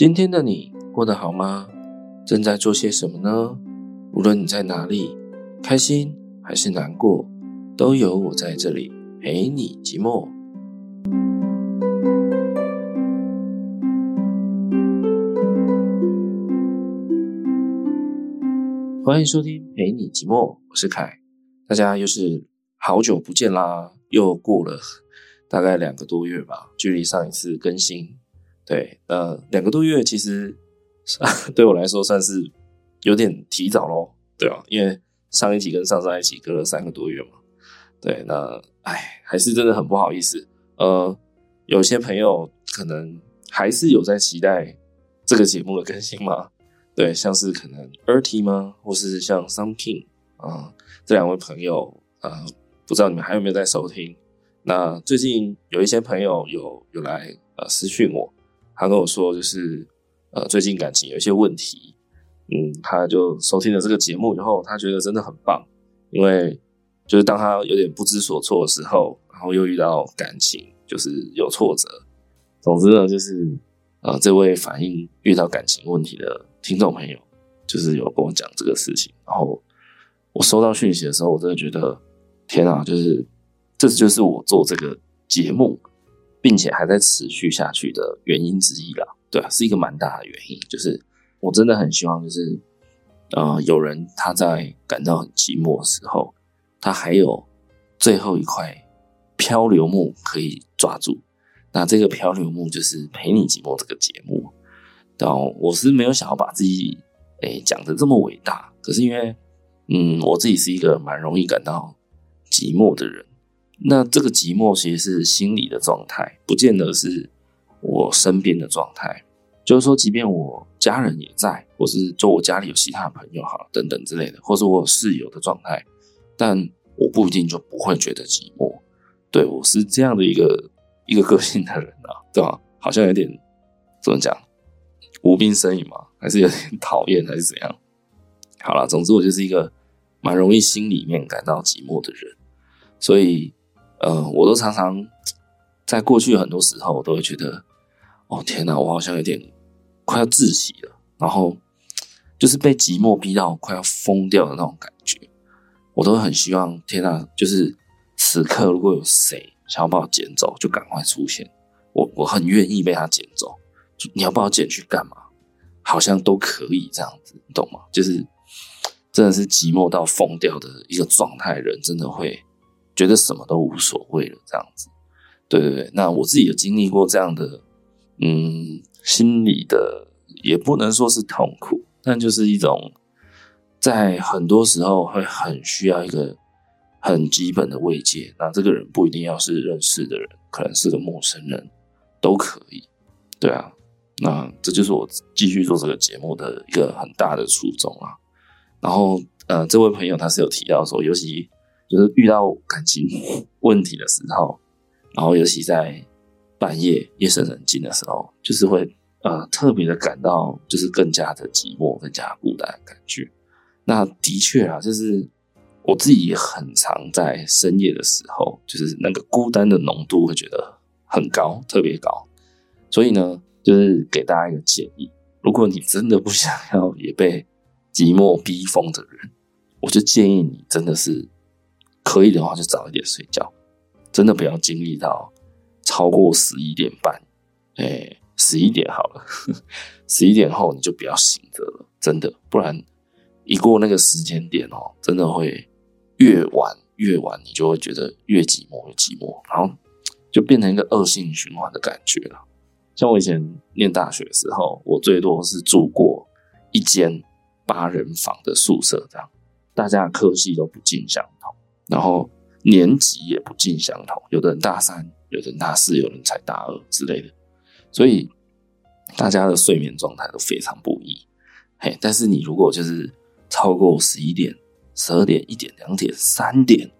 今天的你过得好吗？正在做些什么呢？无论你在哪里，开心还是难过，都有我在这里陪你寂寞。欢迎收听陪你寂寞，我是凯。大家又是好久不见啦，又过了大概两个多月吧，距离上一次更新。对，呃，两个多月其实 对我来说算是有点提早咯，对啊，因为上一集跟上上一集隔了三个多月嘛。对，那哎，还是真的很不好意思。呃，有些朋友可能还是有在期待这个节目的更新嘛。对，像是可能 Erty 吗，或是像 Some King 啊、这两位朋友啊、呃，不知道你们还有没有在收听？那最近有一些朋友有有来呃私讯我。他跟我说，就是呃，最近感情有一些问题，嗯，他就收听了这个节目以后，他觉得真的很棒，因为就是当他有点不知所措的时候，然后又遇到感情，就是有挫折。总之呢，就是呃，这位反映遇到感情问题的听众朋友，就是有跟我讲这个事情，然后我收到讯息的时候，我真的觉得天啊，就是这就是我做这个节目。并且还在持续下去的原因之一啦，对啊，是一个蛮大的原因。就是我真的很希望，就是呃，有人他在感到很寂寞的时候，他还有最后一块漂流木可以抓住。那这个漂流木就是陪你寂寞这个节目。然后我是没有想要把自己诶讲的这么伟大，可是因为嗯，我自己是一个蛮容易感到寂寞的人。那这个寂寞其实是心理的状态，不见得是我身边的状态。就是说，即便我家人也在，或是就我家里有其他朋友哈等等之类的，或是我有室友的状态，但我不一定就不会觉得寂寞。对，我是这样的一个一个个性的人啊，对吧？好像有点怎么讲，无病呻吟嘛，还是有点 讨厌，还是怎样？好了，总之我就是一个蛮容易心里面感到寂寞的人，所以。呃，我都常常在过去很多时候，我都会觉得，哦天哪，我好像有点快要窒息了，然后就是被寂寞逼到快要疯掉的那种感觉。我都很希望，天哪，就是此刻如果有谁想要把我捡走，就赶快出现。我我很愿意被他捡走，你要把我捡去干嘛？好像都可以这样子，你懂吗？就是真的是寂寞到疯掉的一个状态，人真的会。觉得什么都无所谓了，这样子，对对对。那我自己有经历过这样的，嗯，心理的也不能说是痛苦，但就是一种在很多时候会很需要一个很基本的慰藉。那这个人不一定要是认识的人，可能是个陌生人，都可以。对啊，那这就是我继续做这个节目的一个很大的初衷啊。然后，呃，这位朋友他是有提到说，尤其。就是遇到感情问题的时候，然后尤其在半夜夜深人静的时候，就是会呃特别的感到就是更加的寂寞、更加孤单的感觉。那的确啊，就是我自己也很常在深夜的时候，就是那个孤单的浓度会觉得很高，特别高。所以呢，就是给大家一个建议：如果你真的不想要也被寂寞逼疯的人，我就建议你真的是。可以的话，就早一点睡觉。真的不要经历到超过十一点半，哎，十一点好了，十一点后你就不要醒着了。真的，不然一过那个时间点哦，真的会越晚越晚，你就会觉得越寂寞越寂寞，然后就变成一个恶性循环的感觉了。像我以前念大学的时候，我最多是住过一间八人房的宿舍，这样大家的科系都不尽相同。然后年级也不尽相同，有的人大三，有的人大四，有人才大二之类的，所以大家的睡眠状态都非常不一。嘿，但是你如果就是超过十一点、十二点、一点、两点、三点，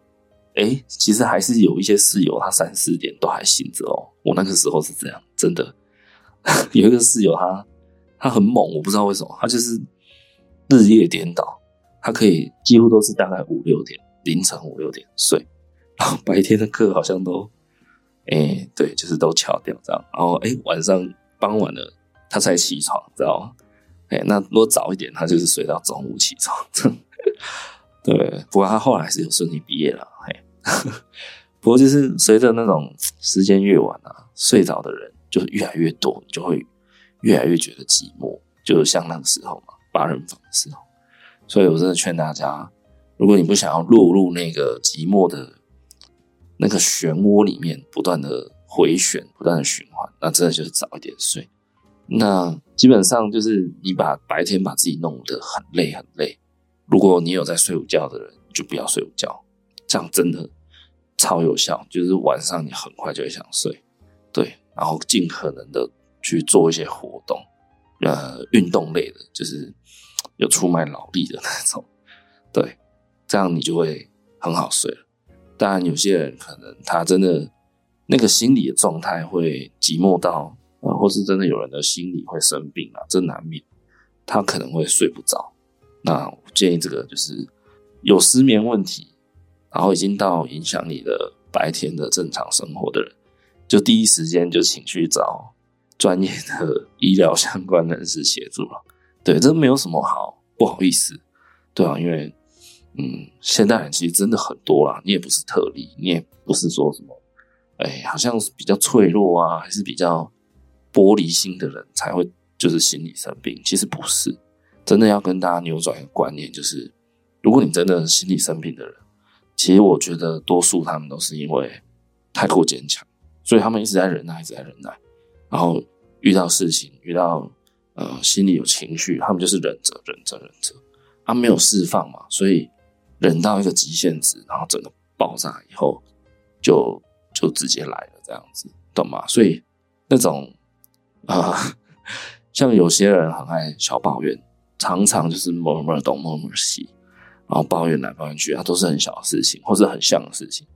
哎，其实还是有一些室友他三四点都还醒着哦。我那个时候是这样，真的 有一个室友他他很猛，我不知道为什么，他就是日夜颠倒，他可以几乎都是大概五六点。凌晨五六点睡，然后白天的课好像都，哎、对，就是都翘掉这样。然后哎、晚上傍晚了他才起床，知道吗？哎，那如果早一点，他就是睡到中午起床。对，不过他后来还是有顺利毕业了。嘿，不过就是随着那种时间越晚啊，睡着的人就越来越多，就会越来越觉得寂寞，就像那个时候嘛，八人房的时候。所以我真的劝大家，如果你不想要落入那个寂寞的那个漩涡里面，不断的回旋，不断的循环，那真的就是早一点睡。那基本上就是你把白天把自己弄得很累很累。如果你有在睡午觉的人，就不要睡午觉，这样真的超有效。就是晚上你很快就会想睡，对，然后尽可能的去做一些活动，呃，运动类的，就是有出卖脑力的那种，对，这样你就会很好睡了。当然，有些人可能他真的那个心理的状态会寂寞到。啊，或是真的有人的心理会生病啊，这难免，他可能会睡不着。那我建议这个就是有失眠问题，然后已经到影响你的白天的正常生活的人，就第一时间就请去找专业的医疗相关人士协助了。对，这没有什么好不好意思，对啊，因为嗯，现代人其实真的很多啦，你也不是特例，你也不是说什么，哎，好像是比较脆弱啊，还是比较。玻璃心的人才会就是心理生病，其实不是，真的要跟大家扭转一个观念，就是如果你真的心理生病的人，其实我觉得多数他们都是因为太过坚强，所以他们一直在忍耐，一直在忍耐，然后遇到事情，遇到呃心里有情绪，他们就是忍着忍着忍着，他没有释放嘛，所以忍到一个极限值，然后整个爆炸以后，就就直接来了这样子，懂吗？所以那种。啊，像有些人很爱小抱怨，常常就是某某东某某西，然后抱怨来抱怨去，它都是很小的事情，或是很像的事情。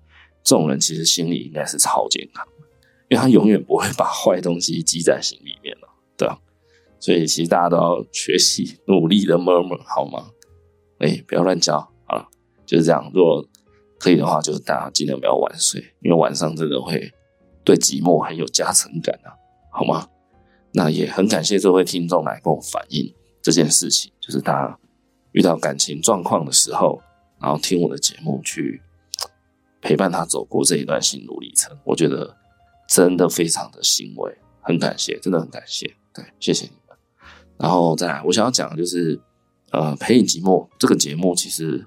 这种人其实心里应该是超健康，因为他永远不会把坏东西积在心里面了，对啊。所以其实大家都要学习努力的 murmur 好吗？哎、不要乱叫，就是这样。如果可以的话，就是大家尽量不要晚睡，因为晚上真的会对寂寞很有加成感啊，好吗？那也很感谢这位听众来跟我反映这件事情，就是他遇到感情状况的时候，然后听我的节目去陪伴他走过这一段心路历程，我觉得真的非常的欣慰，很感谢，真的很感谢，对，谢谢你们。然后再来，我想要讲的就是，呃，陪你寂寞这个节目，其实，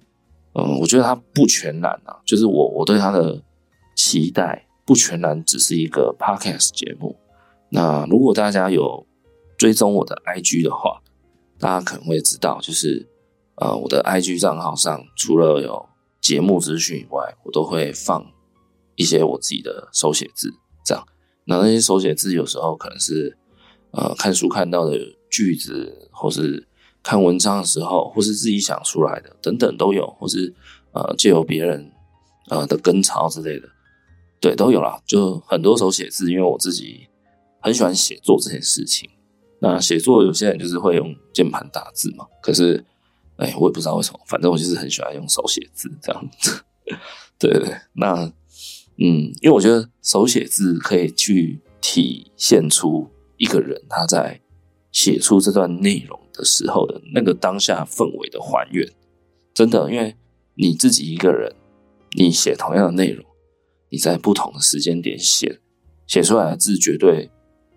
嗯、我觉得它不全然啊，就是我我对它的期待不全然只是一个 podcast 节目。那如果大家有追踪我的 IG 的话，大家可能会知道，就是呃，我的 IG 账号上除了有节目资讯以外，我都会放一些我自己的手写字，这样。那那些手写字有时候可能是呃看书看到的句子，或是看文章的时候，或是自己想出来的等等都有，或是呃借由别人呃的跟抄之类的，对，都有啦。就很多手写字，因为我自己。很喜欢写作这件事情。那写作有些人就是会用键盘打字嘛，可是，哎，我也不知道为什么，反正我就是很喜欢用手写字这样子。对对对，那嗯，因为我觉得手写字可以去体现出一个人他在写出这段内容的时候的那个当下氛围的还原。真的，因为你自己一个人，你写同样的内容，你在不同的时间点写，写出来的字绝对。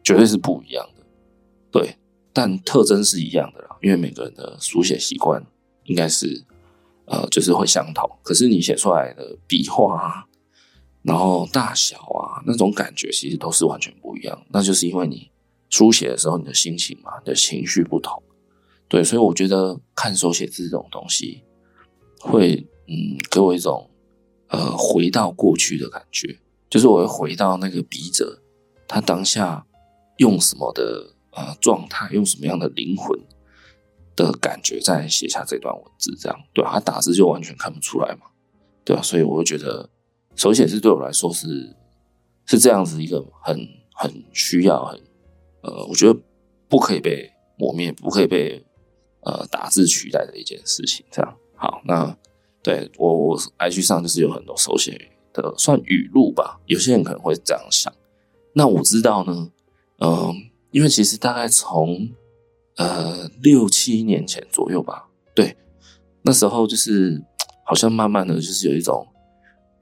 绝对是不一样的，对，但特征是一样的啦。因为每个人的书写习惯应该是，呃，就是会相同。可是你写出来的笔画啊，然后大小啊，那种感觉其实都是完全不一样。那就是因为你书写的时候，你的心情嘛，你的情绪不同。对，所以我觉得看手写字这种东西，会嗯，给我一种呃回到过去的感觉，就是我会回到那个笔者他当下。用什么的呃状态，用什么样的灵魂的感觉，在写下这段文字，这样对？他打字就完全看不出来嘛，对吧？所以我会觉得手写字对我来说是是这样子一个很很需要很呃，我觉得不可以被磨灭，不可以被呃打字取代的一件事情。这样好，那对我我 IG 上就是有很多手写的算语录吧，有些人可能会这样想，那我知道呢。嗯，因为其实大概从呃六七年前左右吧，对，那时候就是 好像慢慢的就是有一种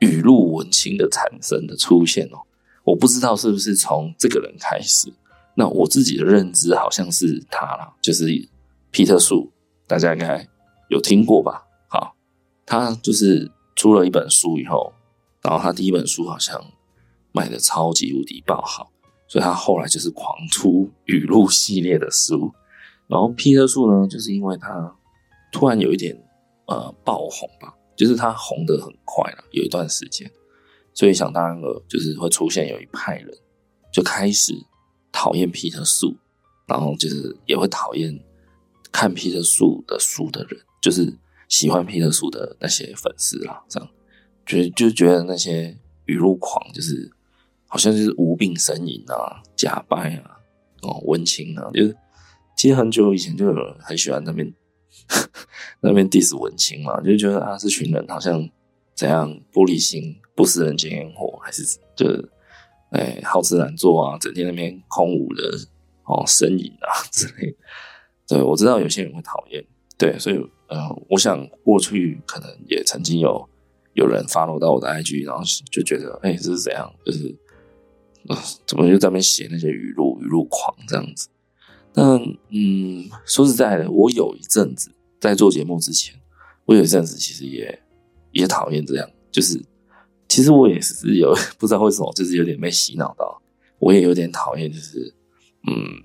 语录文青的产生的出现哦，我不知道是不是从这个人开始，那我自己的认知好像是他啦，就是皮特树，大家应该有听过吧？好，他就是出了一本书以后，然后他第一本书好像卖的超级无敌爆好。所以他后来就是狂出语录系列的书，然后皮特树呢，就是因为他突然有一点呃爆红吧，就是他红的很快了，有一段时间，所以想当然了，就是会出现有一派人就开始讨厌皮特树，然后就是也会讨厌看皮特树的书的人，就是喜欢皮特树的那些粉丝啦，这样觉得就觉得那些语录狂就是。好像就是无病呻吟啊，假掰啊，哦，文青啊，就是其实很久以前就有人很喜欢那边 那边 diss 文青嘛，就觉得啊，这群人好像怎样玻璃心，不食人间烟火，还是就是哎好吃懒做啊，整天那边空无的哦呻吟啊之类。对，我知道有些人会讨厌，对，所以呃，我想过去可能也曾经有有人 follow 到我的 IG，然后就觉得哎，这是怎样，就是。啊，怎么就在那边写那些语录、语录狂这样子？那嗯，说实在的，我有一阵子在做节目之前，我有一阵子其实也也讨厌这样，就是其实我也是有 不知道为什么，就是有点被洗脑到，我也有点讨厌，就是嗯，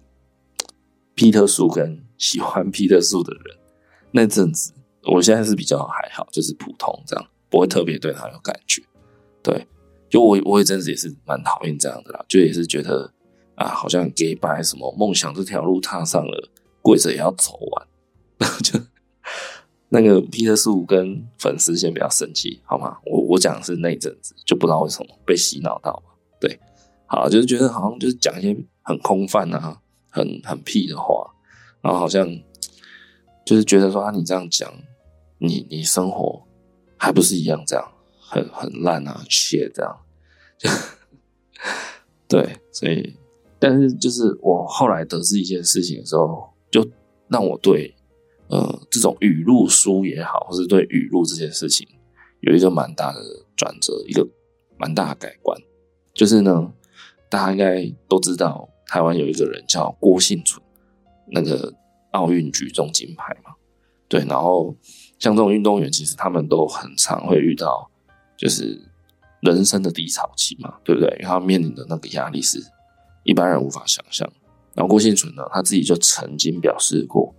皮特树跟喜欢皮特树的人那阵子，我现在是比较还好，就是普通这样，不会特别对他有感觉，对。就我，我一阵子也是蛮讨厌这样的啦，就也是觉得啊，好像给把什么梦想这条路踏上了，跪着也要走完。然 后就那个皮特树跟粉丝先不要生气好吗？我我讲的是那阵子，就不知道为什么被洗脑到。对，好，就是觉得好像就是讲一些很空泛啊，很很屁的话，然后好像就是觉得说啊，你这样讲，你你生活还不是一样这样。很很烂啊，血这样，就 对，所以，但是就是我后来得知一件事情的时候，就让我对呃这种语录书也好，或是对语录这件事情有一个蛮大的转折，一个蛮大的改观。就是呢，大家应该都知道，台湾有一个人叫郭婞淳，那个奥运举重金牌嘛，对，然后像这种运动员，其实他们都很常会遇到。就是人生的低潮期嘛，对不对？因为他面临的那个压力是一般人无法想象。然后郭婞淳呢，他自己就曾经表示过，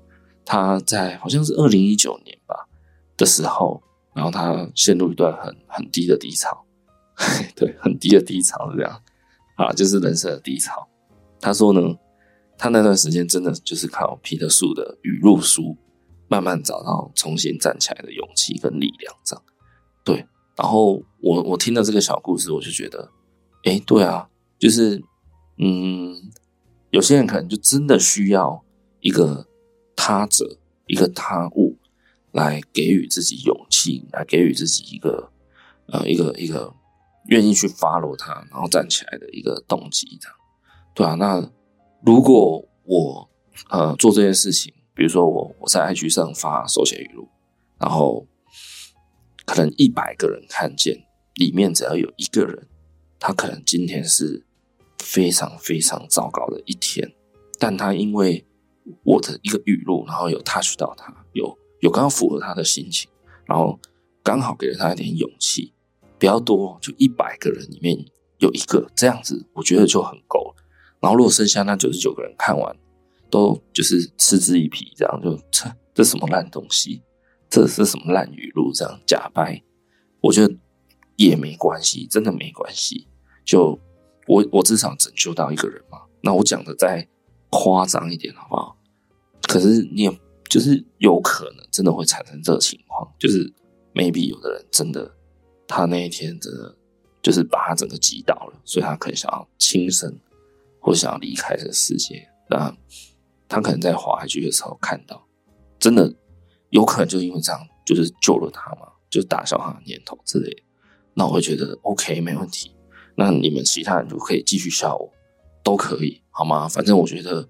他在好像是二零一九年吧的时候，然后他陷入一段很很低的低潮，对，很低的低潮是这样啊，就是人生的低潮。他说呢，他那段时间真的就是靠皮特树的语录书，慢慢找到重新站起来的勇气跟力量，这样对。然后我我听了这个小故事，我就觉得，哎，对啊，就是，嗯，有些人可能就真的需要一个他者，一个他物，来给予自己勇气，来给予自己一个，呃，一个一个愿意去 follow 他，然后站起来的一个动机，这样，对啊。那如果我呃做这件事情，比如说我我在 IG 上发手写语录，然后。可能一百个人看见，里面只要有一个人，他可能今天是非常非常糟糕的一天，但他因为我的一个语录，然后有 touch 到他，有有刚好符合他的心情，然后刚好给了他一点勇气，比较多，就一百个人里面有一个这样子，我觉得就很够了。然后如果剩下那九十九个人看完，都就是嗤之以鼻，这样就这这什么烂东西。这是什么烂语录？这样假掰，我觉得也没关系，真的没关系。就我我至少拯救到一个人嘛。那我讲的再夸张一点好不好？可是你也就是有可能真的会产生这个情况，就是 maybe 有的人真的他那一天真的就是把他整个击倒了，所以他可能想要轻生或想要离开这个世界。那他可能在滑下去的时候看到真的。有可能就因为这样，就是救了他嘛，就打消他的念头之类的。那我会觉得 OK，没问题。那你们其他人就可以继续笑我，都可以，好吗？反正我觉得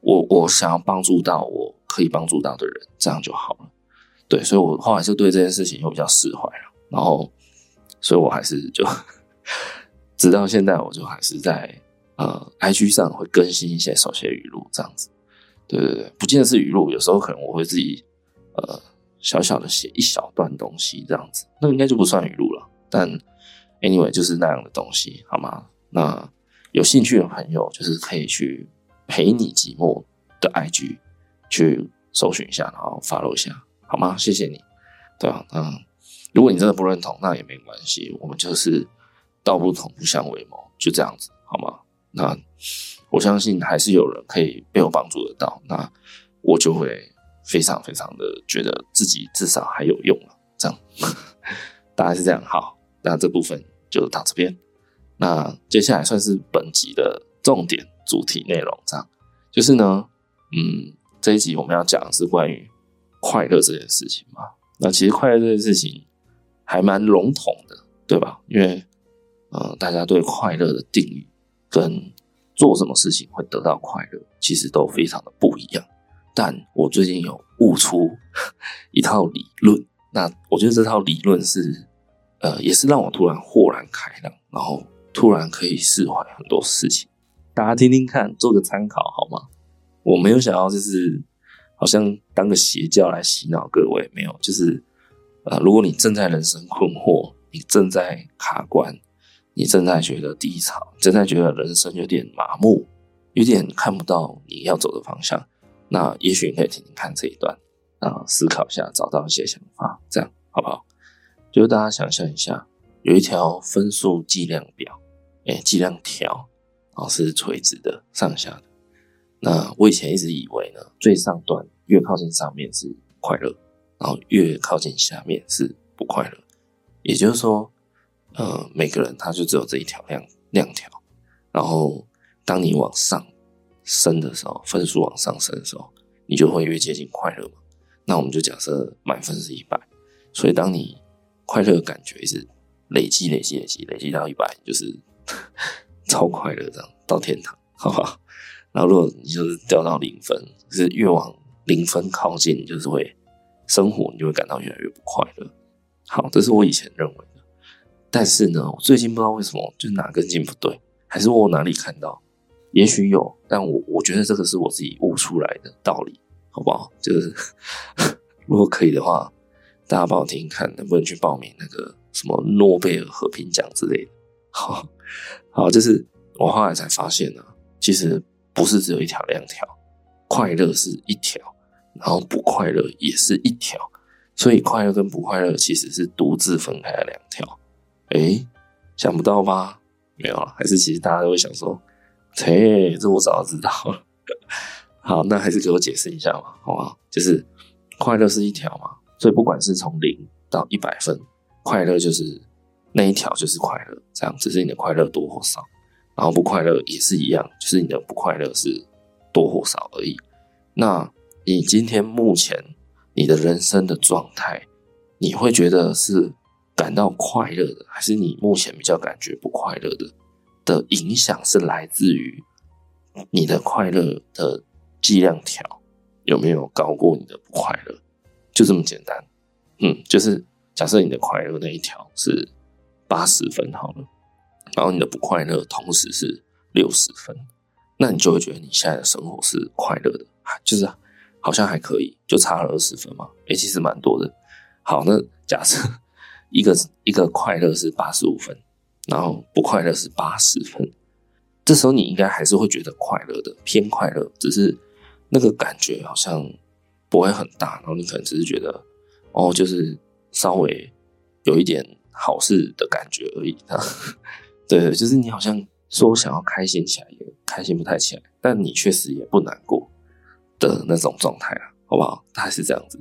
我我想要帮助到我可以帮助到的人，这样就好了。对，所以我后来就对这件事情又比较释怀了。然后，所以我还是就 直到现在，我就还是在呃，IG 上会更新一些手写语录这样子。对对对，不见得是语录，有时候可能我会自己呃小小的写一小段东西这样子，那应该就不算语录了。但 anyway 就是那样的东西，好吗？那有兴趣的朋友就是可以去陪你寂寞的 IG 去搜寻一下，然后 follow 一下，好吗？谢谢你。对啊，嗯，如果你真的不认同，那也没关系，我们就是道不同不相为谋，就这样子，好吗？那。我相信还是有人可以被我帮助得到，那我就会非常非常的觉得自己至少还有用了。这样，大概是这样。好，那这部分就到这边。那接下来算是本集的重点主题内容，这样就是呢，嗯，这一集我们要讲的是关于快乐这件事情嘛。那其实快乐这件事情还蛮笼统的，对吧？因为，呃，大家对快乐的定义跟做什么事情会得到快乐，其实都非常的不一样。但我最近有悟出 一套理论，那我觉得这套理论是，呃，也是让我突然豁然开朗，然后突然可以释怀很多事情。大家听听看，做个参考好吗？我没有想要就是好像当个邪教来洗脑各位，没有，就是呃，如果你正在人生困惑，你正在卡关。你正在觉得低潮，正在觉得人生有点麻木，有点看不到你要走的方向，那也许你可以听听看这一段，啊，思考一下，找到一些想法，这样好不好？就是大家想象一下，有一条分数计量表，哎、计量条，啊，是垂直的，上下的。那我以前一直以为呢，最上端越靠近上面是快乐，然后越靠近下面是不快乐，也就是说。呃，每个人他就只有这一条亮亮条，然后当你往上升的时候，分数往上升的时候，你就会越接近快乐嘛。那我们就假设满分是一百，所以当你快乐的感觉一直累积、累积、累积、累积到一百，就是 超快乐这样到天堂，好不好？然后如果你就是掉到零分，是越往零分靠近，就是会生活，你就会感到越来越不快乐。好，这是我以前认为。但是呢，我最近不知道为什么，就哪根筋不对，还是我哪里看到？也许有，但我我觉得这个是我自己悟出来的道理，好不好？就是 如果可以的话，大家帮我听听看，能不能去报名那个什么诺贝尔和平奖之类的？好，好，就是我后来才发现呢，其实不是只有一条两条，快乐是一条，然后不快乐也是一条，所以快乐跟不快乐其实是独自分开的两条。诶，想不到吧？没有啊，还是其实大家都会想说，切，这我早就知道了。好，那还是给我解释一下嘛，好不好？就是快乐是一条嘛，所以不管是从零到一百分，快乐就是那一条就是快乐，这样只是你的快乐多或少。然后不快乐也是一样，就是你的不快乐是多或少而已。那你今天目前你的人生的状态，你会觉得是？感到快乐的，还是你目前比较感觉不快乐的？的影响是来自于你的快乐的剂量条有没有高过你的不快乐？就这么简单。嗯，就是假设你的快乐那一条是八十分好了，然后你的不快乐同时是六十分，那你就会觉得你现在的生活是快乐的，就是好像还可以，就差了二十分嘛。诶，其实蛮多的。好，那假设。一个一个快乐是八十五分，然后不快乐是八十分，这时候你应该还是会觉得快乐的，偏快乐，只是那个感觉好像不会很大，然后你可能只是觉得哦，就是稍微有一点好事的感觉而已。对 对，就是你好像说想要开心起来也开心不太起来，但你确实也不难过的那种状态啊，好不好？大概是这样子，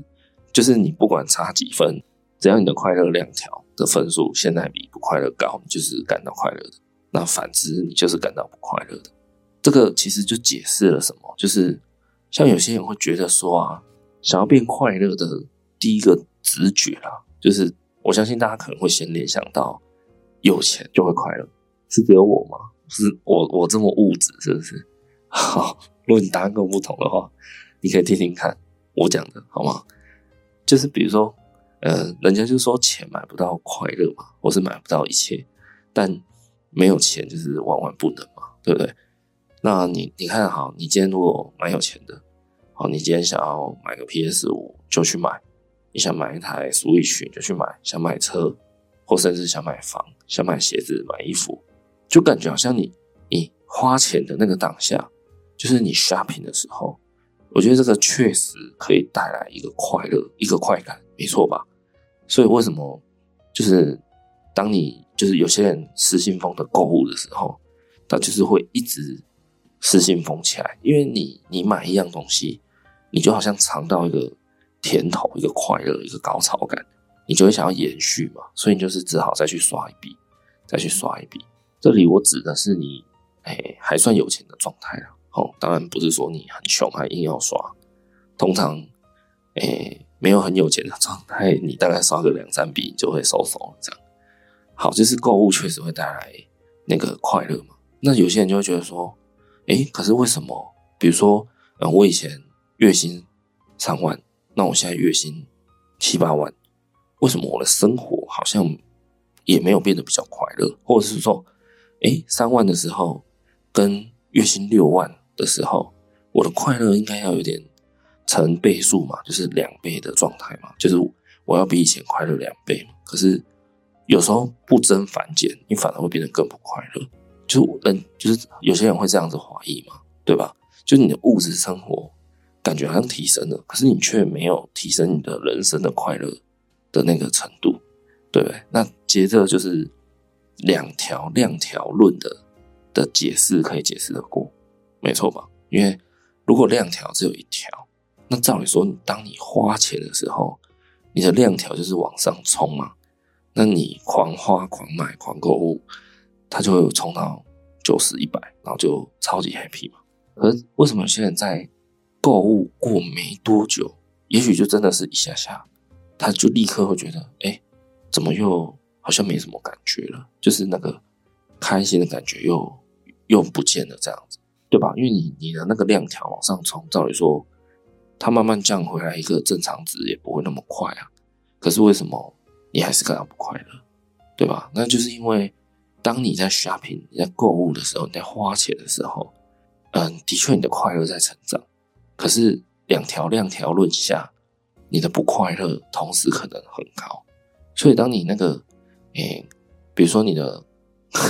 就是你不管差几分。只要你的快乐量条的分数现在比不快乐高，你就是感到快乐的。那反之，你就是感到不快乐的。这个其实就解释了什么，就是像有些人会觉得说啊，想要变快乐的第一个直觉啦，就是我相信大家可能会先联想到有钱就会快乐，是只有我吗？是我我这么物质是不是？好，如果你答案跟我不同的话，你可以听听看我讲的好吗？就是比如说，呃，人家就说钱买不到快乐嘛，或是买不到一切，但没有钱就是万万不能嘛，对不对？那你你看好，你今天如果蛮有钱的，好，你今天想要买个 PS 五就去买，你想买一台 Switch 就去买，想买车，或甚至想买房、想买鞋子、买衣服，就感觉好像你你花钱的那个当下。就是你 shopping 的时候，我觉得这个确实可以带来一个快乐，一个快感，没错吧？所以为什么就是当你就是有些人失心疯的购物的时候，他就是会一直失心疯起来，因为你你买一样东西，你就好像尝到一个甜头，一个快乐，一个高潮感，你就会想要延续嘛，所以你就是只好再去刷一笔，再去刷一笔。这里我指的是你哎还算有钱的状态啊。哦，当然不是说你很穷还硬要刷，通常，诶、没有很有钱的状态，你大概刷个两三笔就会收手了。这样，好，就是购物确实会带来那个快乐嘛。那有些人就会觉得说，诶、可是为什么？比如说，嗯，我以前月薪三万，那我现在月薪七八万，为什么我的生活好像也没有变得比较快乐？或者是说，诶、欸，三万的时候跟月薪六万。的时候，我的快乐应该要有点成倍数嘛，就是两倍的状态嘛，就是我要比以前快乐两倍嘛。可是有时候不增反减，你反而会变得更不快乐。就是人，就是有些人会这样子怀疑嘛，对吧？就是你的物质生活感觉好像提升了，可是你却没有提升你的人生的快乐的那个程度，对不对？那接着就是两条量条论的的解释可以解释得过。没错吧？因为如果量条只有一条，那照理说，当你花钱的时候，你的量条就是往上冲嘛。那你狂花、狂买、狂购物，它就会有冲到九十、一百，然后就超级 happy 嘛。可是为什么有些人在购物过没多久，也许就真的是一下下，他就立刻会觉得，哎，怎么又好像没什么感觉了？就是那个开心的感觉又又不见了，这样子。对吧？因为你你的那个量条往上冲，照理说，它慢慢降回来一个正常值也不会那么快啊。可是为什么你还是感到不快乐？对吧？那就是因为当你在 shopping、你在购物的时候、你在花钱的时候，嗯，的确你的快乐在成长。可是两条量条论下，你的不快乐同时可能很高。所以当你那个，诶，比如说你的，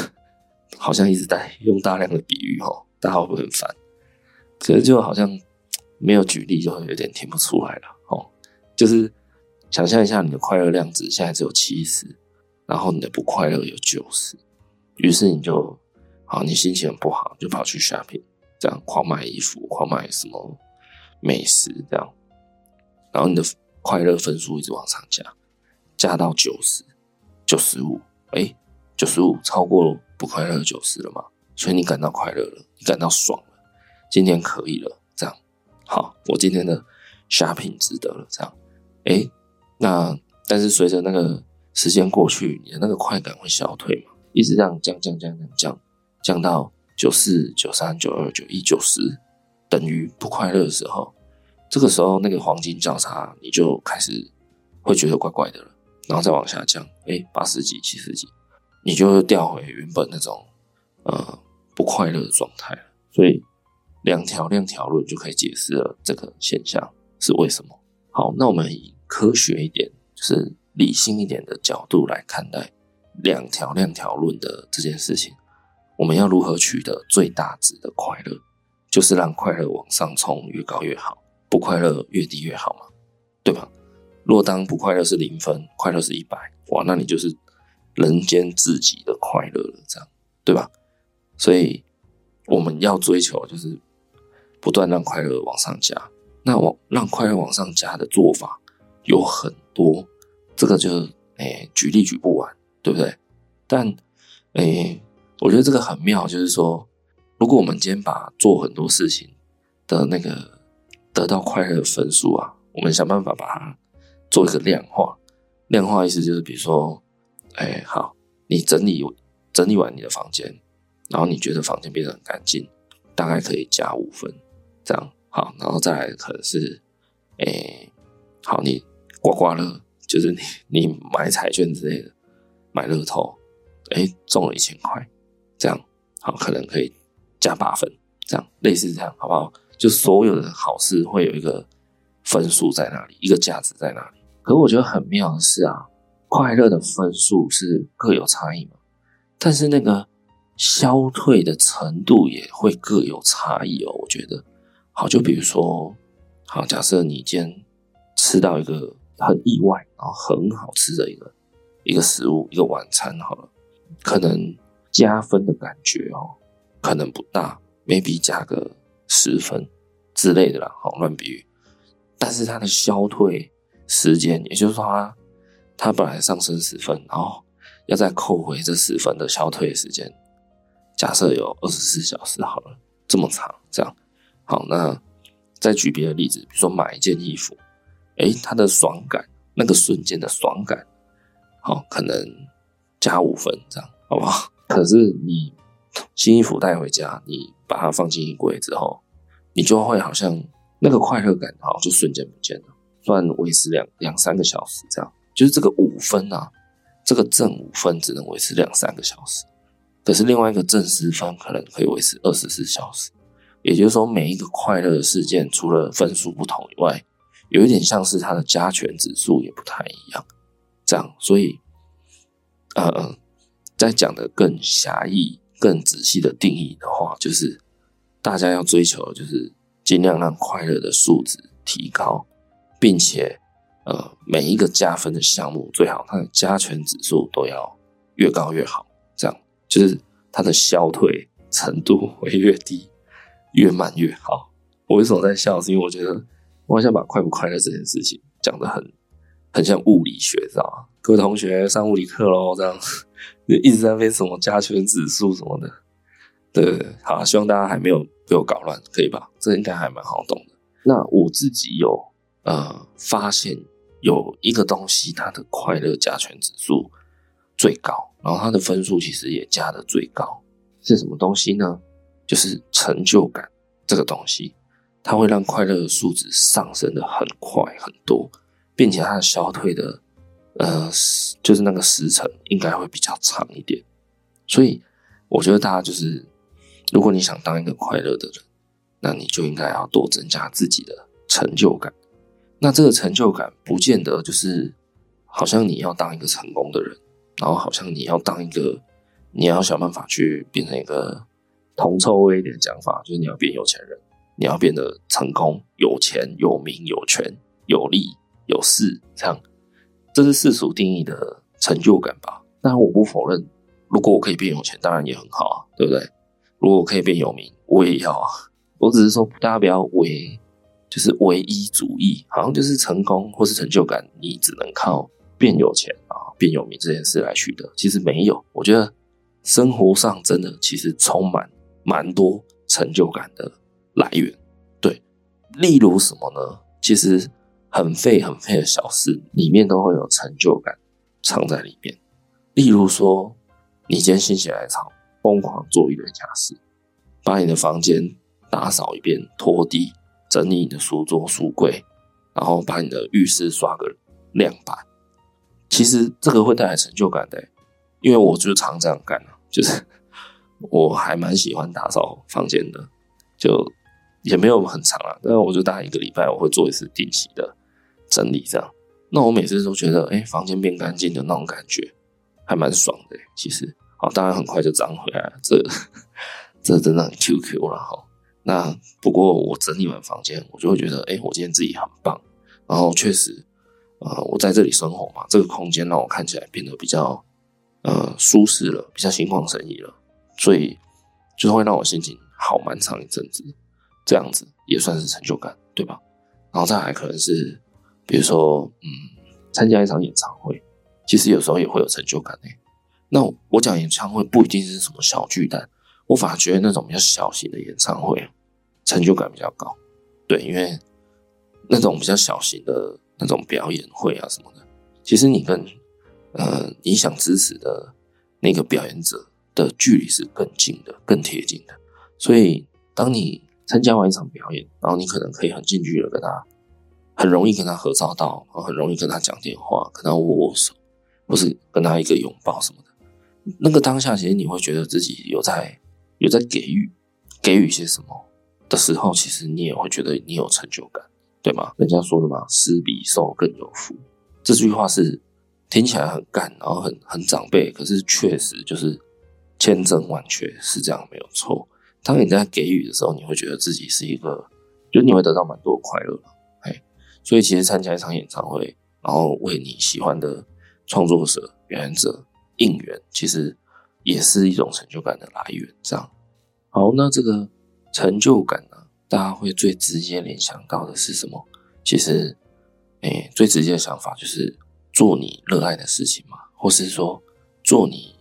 好像一直在用大量的比喻哦。大家会不会很烦？可是就好像没有举例，就会有点听不出来了哦。就是想象一下，你的快乐量值现在只有七十，然后你的不快乐有九十，于是你就好，你心情很不好，就跑去 shopping，这样狂买衣服，狂买什么美食，这样，然后你的快乐分数一直往上加，加到九十、九十五，哎，九十五超过不快乐九十了吗？所以你感到快乐了，你感到爽了，今天可以了，好，我今天的 shopping 值得了，这样，诶，那但是随着那个时间过去，你的那个快感会消退嘛，一直这样降降降降降，降到九四、九三、九二、九一、九十，等于不快乐的时候，这个时候那个黄金交叉，你就开始会觉得怪怪的了，然后再往下降，诶，八十几、七十几，你就掉回原本那种。呃，不快乐的状态，所以两条量条论就可以解释了这个现象是为什么。好，那我们以科学一点，就是理性一点的角度来看待两条量条论的这件事情。我们要如何取得最大值的快乐？就是让快乐往上冲，越高越好，不快乐越低越好嘛，对吧？若当不快乐是零分，快乐是一百，哇，那你就是人间至极的快乐了，这样，对吧？所以我们要追求就是不断让快乐往上加。那往让快乐往上加的做法有很多，这个就是诶、举例举不完，对不对？但诶、我觉得这个很妙，就是说，如果我们今天把做很多事情的那个得到快乐的分数啊，我们想办法把它做一个量化。量化意思就是，比如说，哎、好，你整理整理完你的房间。然后你觉得房间变得很干净，大概可以加五分，这样好，然后再来可能是，诶，好，你刮刮乐，就是你你买彩券之类的，买乐透，诶，中了一千块，这样好，可能可以加八分，这样类似这样，好不好？就所有的好事会有一个分数在那里，一个价值在那里。可我觉得很妙的是啊，快乐的分数是各有差异嘛，但是那个。消退的程度也会各有差异哦，我觉得。好，就比如说，好，假设你今天吃到一个很意外，然后很好吃的一个一个食物，一个晚餐，好了，可能加分的感觉哦，可能不大，maybe 加个十分之类的啦，好，乱比喻。但是它的消退时间，也就是说它，它它本来上升十分，然后要再扣回这十分的消退时间。假设有二十四小时好了，这么长，这样好。那再举别的例子，比如说买一件衣服，诶，它的爽感，那个瞬间的爽感，好，可能加五分，这样好不好？可是你新衣服带回家，你把它放进衣柜之后，你就会好像那个快乐感，好，就瞬间不见了，算维持两两三个小时，这样就是这个五分啊，这个正五分只能维持两三个小时。可是另外一个正十分可能可以维持二十四小时，也就是说，每一个快乐的事件，除了分数不同以外，有一点像是它的加权指数也不太一样。这样，所以，呃，在讲的更狭义、更仔细的定义的话，就是大家要追求的就是尽量让快乐的数值提高，并且，呃，每一个加分的项目最好它的加权指数都要越高越好。这样。就是它的消退程度会越低，越慢越好。我为什么在笑？是因为我觉得我好像把快不快乐这件事情讲得很很像物理学，知道吗？各位同学上物理课喽，这样就 一直在背什么加权指数什么的。对，好，希望大家还没有被我搞乱，可以吧？这应该还蛮好懂的。那我自己有呃发现有一个东西，它的快乐加权指数最高。然后它的分数其实也加的最高，是什么东西呢？就是成就感这个东西，它会让快乐的数值上升的很快很多，并且它的消退的，呃，就是那个时程应该会比较长一点。所以我觉得大家就是，如果你想当一个快乐的人，那你就应该要多增加自己的成就感。那这个成就感不见得就是好像你要当一个成功的人。然后好像你要当一个，你要想办法去变成一个铜臭味一点讲法，就是你要变有钱人，你要变得成功、有钱、有名、有权、有利、有势，这样，这是世俗定义的成就感吧？当然我不否认，如果我可以变有钱，当然也很好啊，对不对？如果我可以变有名，我也要啊。我只是说，大家不要唯，就是唯一主义，好像就是成功或是成就感，你只能靠变有钱啊。变有名这件事来取得，其实没有。我觉得生活上真的其实充满蛮多成就感的来源。对，例如什么呢？其实很费很费的小事里面都会有成就感藏在里面。例如说，你今天心血来潮，疯狂做一堆家事，把你的房间打扫一遍，拖地，整理你的书桌书柜，然后把你的浴室刷个亮白。其实这个会带来成就感的，因为我就常这样干，就是我还蛮喜欢打扫房间的，就也没有很长啊，但是我就大概一个礼拜我会做一次定期的整理，这样。那我每次都觉得，哎，房间变干净的那种感觉还蛮爽的。其实，好，当然很快就脏回来了，这 这真的很 QQ 了哈。那不过我整理完房间，我就会觉得，哎，我今天自己很棒，然后确实。呃，我在这里生活嘛，这个空间让我看起来变得比较呃舒适了，比较心旷神怡了，所以就会让我心情好蛮长一阵子，这样子也算是成就感，对吧？然后再来可能是，比如说，嗯，参加一场演唱会，其实有时候也会有成就感诶。那我讲演唱会不一定是什么小巨蛋，我反而觉得那种比较小型的演唱会，成就感比较高，对，因为那种比较小型的。那种表演会啊什么的，其实你跟呃你想支持的那个表演者的距离是更近的、更贴近的。所以，当你参加完一场表演，然后你可能可以很近距离的跟他，很容易跟他合照到，然后很容易跟他讲电话，跟他握握手，或是跟他一个拥抱什么的。那个当下，其实你会觉得自己有在有在给予给予一些什么的时候，其实你也会觉得你有成就感，对吗？人家说的嘛，“施比受更有福”，这句话是听起来很干，然后很很长辈，可是确实就是千真万确是这样，没有错。当你在给予的时候，你会觉得自己是一个，就你会得到蛮多快乐，哎，所以其实参加一场演唱会，然后为你喜欢的创作者、表演者应援，其实也是一种成就感的来源。这样，好，那这个成就感呢，大家会最直接联想到的是什么？其实，哎，最直接的想法就是做你热爱的事情嘛，或是说做你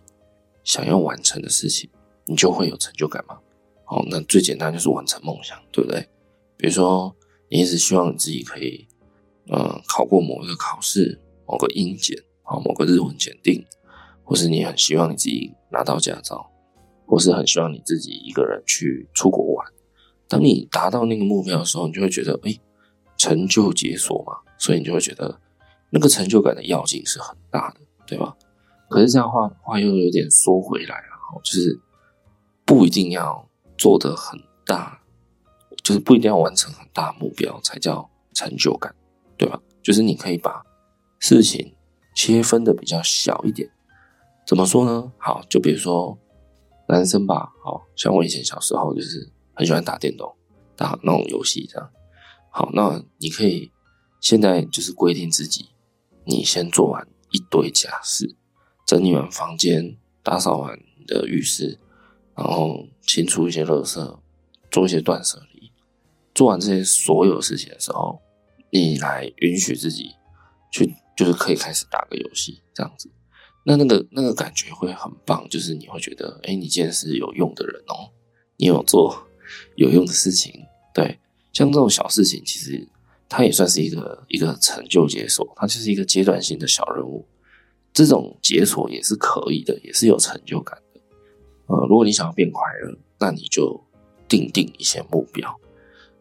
想要完成的事情，你就会有成就感嘛。好，那最简单就是完成梦想，对不对？比如说，你一直希望你自己可以，呃，考过某一个考试，某个英检，啊，某个日文检定，或是你很希望你自己拿到驾照，或是很希望你自己一个人去出国玩。当你达到那个目标的时候，你就会觉得，哎，成就解锁嘛，所以你就会觉得那个成就感的跃进是很大的，对吧？可是这样话话又有点说回来了，就是不一定要。做得很大，就是不一定要完成很大目标才叫成就感，对吧？就是你可以把事情切分的比较小一点。怎么说呢？好，就比如说男生吧，好，像我以前小时候就是很喜欢打电动，打那种游戏这样。好，那你可以现在就是规定自己，你先做完一堆家事，整理完房间，打扫完你的浴室。然后清除一些垃圾，做一些断舍离。做完这些所有事情的时候，你来允许自己去，就是可以开始打个游戏这样子。那那个那个感觉会很棒，就是你会觉得，哎，你今天是有用的人哦，你有做有用的事情。对，像这种小事情，其实它也算是一个一个成就解锁，它就是一个阶段性的小任务。这种解锁也是可以的，也是有成就感的。呃，如果你想要变快乐，那你就定定一些目标。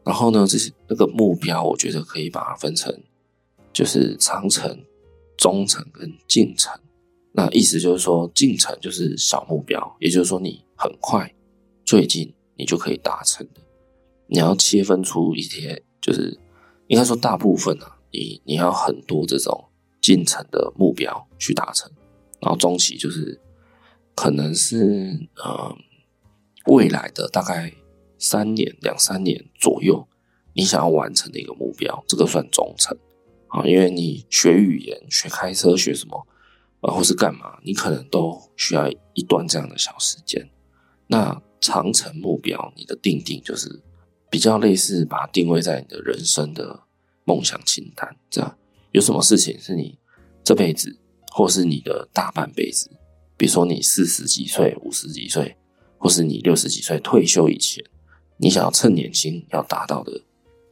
然后呢，这些那个目标，我觉得可以把它分成，就是长程、中程跟近程。那意思就是说，近程就是小目标，也就是说你很快、最近你就可以达成的。你要切分出一些，就是应该说大部分啊，你你要很多这种进程的目标去达成，然后中期就是。可能是呃未来的大概三年两三年左右，你想要完成的一个目标，这个算中程啊，因为你学语言、学开车、学什么啊，或是干嘛，你可能都需要一段这样的小时间。那长程目标，你的定定就是比较类似，把它定位在你的人生的梦想清单，这样有什么事情是你这辈子，或是你的大半辈子。比如说你四十几岁、五十几岁，或是你六十几岁退休以前，你想要趁年轻要达到的，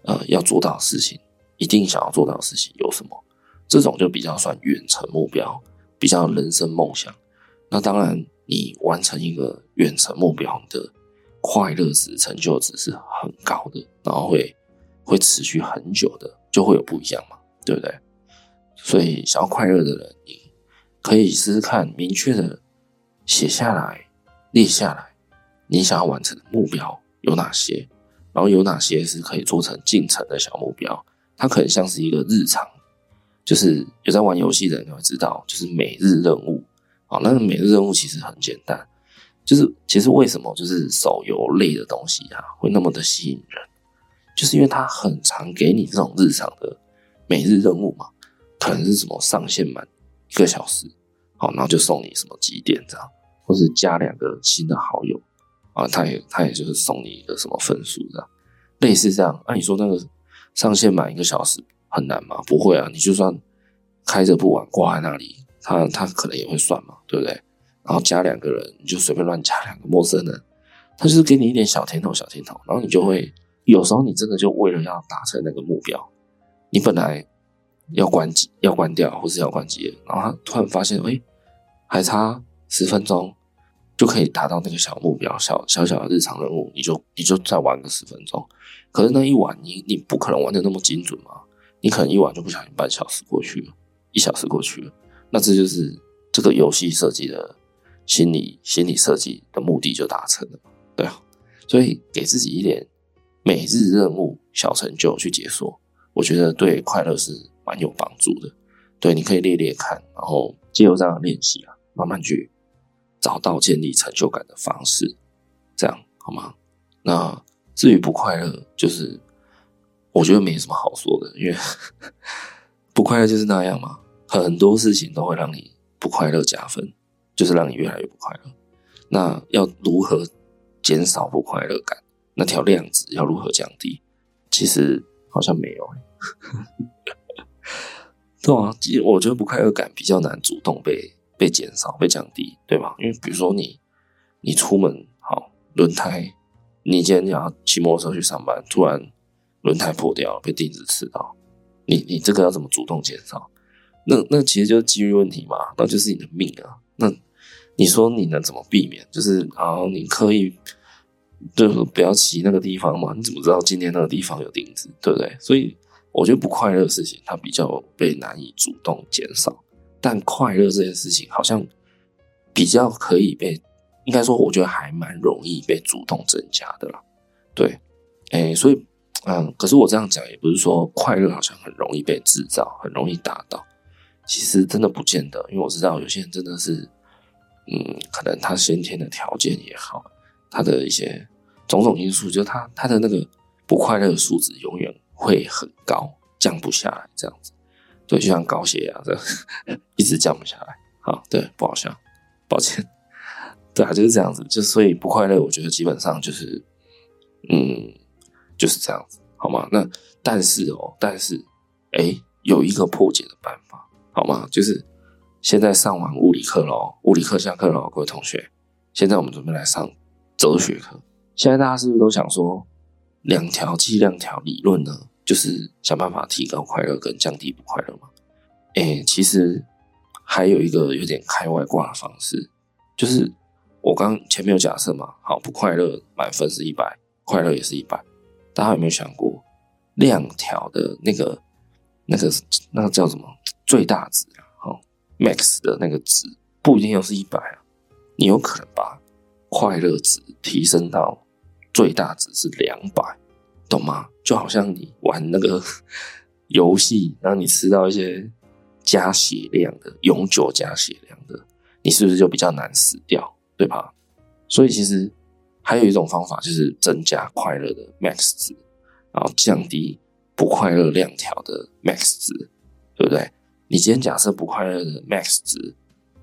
呃，要做到的事情，一定想要做到的事情有什么？这种就比较算远程目标，比较人生梦想。那当然，你完成一个远程目标的快乐值、成就值是很高的，然后会会持续很久的，就会有不一样嘛，对不对？所以想要快乐的人，你。可以试试看，明确的写下来、列下来，你想要完成的目标有哪些，然后有哪些是可以做成进程的小目标。它可能像是一个日常，就是有在玩游戏的人会知道，就是每日任务。好，那个每日任务其实很简单，就是其实为什么就是手游类的东西啊会那么的吸引人，就是因为它很常给你这种日常的每日任务嘛，可能是什么上线满。一个小时，好，然后就送你什么几点这样，或是加两个新的好友啊，他也他也就是送你一个什么分数这样，类似这样。那、啊、你说那个上线满一个小时很难吗？不会啊，你就算开着不玩挂在那里，他他可能也会算嘛，对不对？然后加两个人，你就随便乱加两个陌生人，他就是给你一点小甜头小甜头，然后你就会有时候你真的就为了要达成那个目标，你本来。要关机，要关掉，或是要关机，然后他突然发现，哎，还差十分钟，就可以达到那个小目标，小小小的日常任务，你就你就再玩个十分钟。可是那一玩，你你不可能玩的那么精准嘛？你可能一玩就不小心半小时过去了，一小时过去了。那这就是这个游戏设计的心理心理设计的目的就达成了，对啊。所以给自己一点每日任务小成就去解锁，我觉得对快乐是蛮有帮助的。对，你可以列列看，然后借由这样的练习啊，慢慢去找到建立成就感的方式，这样好吗？那至于不快乐，就是我觉得没什么好说的，因为 不快乐就是那样嘛。很多事情都会让你不快乐加分，就是让你越来越不快乐。那要如何？减少不快乐感，那条量子要如何降低？其实好像没有、欸，对啊，其实我觉得不快乐感比较难主动被被减少、被降低，对吧？因为比如说你你出门好轮胎，你今天要骑摩托车去上班，突然轮胎破掉了，被钉子刺到，你你这个要怎么主动减少？那那其实就是机遇问题嘛，那就是你的命啊，那。你说你能怎么避免？就是啊，你刻意就是不要骑那个地方嘛？你怎么知道今天那个地方有钉子，对不对？所以我觉得不快乐的事情，它比较被难以主动减少，但快乐这件事情好像比较可以被，应该说我觉得还蛮容易被主动增加的啦。对，哎，所以嗯，可是我这样讲也不是说快乐好像很容易被制造，很容易达到，其实真的不见得，因为我知道有些人真的是。嗯，可能他先天的条件也好，他的一些种种因素，就他他的那个不快乐的数值永远会很高，降不下来，这样子。对，就像高血压这，一直降不下来。好，对，不好笑，抱歉。对啊，就是这样子，就所以不快乐，我觉得基本上就是，嗯，就是这样子，好吗？那但是哦，但是，哎，有一个破解的办法，好吗？就是。现在上完物理课喽，物理课下课喽，各位同学。现在我们准备来上哲学课。现在大家是不是都想说，两条计量条理论呢？就是想办法提高快乐跟降低不快乐嘛？诶，其实还有一个有点开外挂的方式，就是我刚前面有假设嘛，好，不快乐满分是一百，快乐也是一百。大家有没有想过，量条的那个那个那个叫什么最大值？max 的那个值不一定又是一百啊，你有可能把快乐值提升到最大值是两百，懂吗？就好像你玩那个 游戏，然后你吃到一些加血量的永久加血量的，你是不是就比较难死掉，对吧？所以其实还有一种方法就是增加快乐的 max 值，然后降低不快乐量条的 max 值，对不对？你今天假设不快乐的 max 值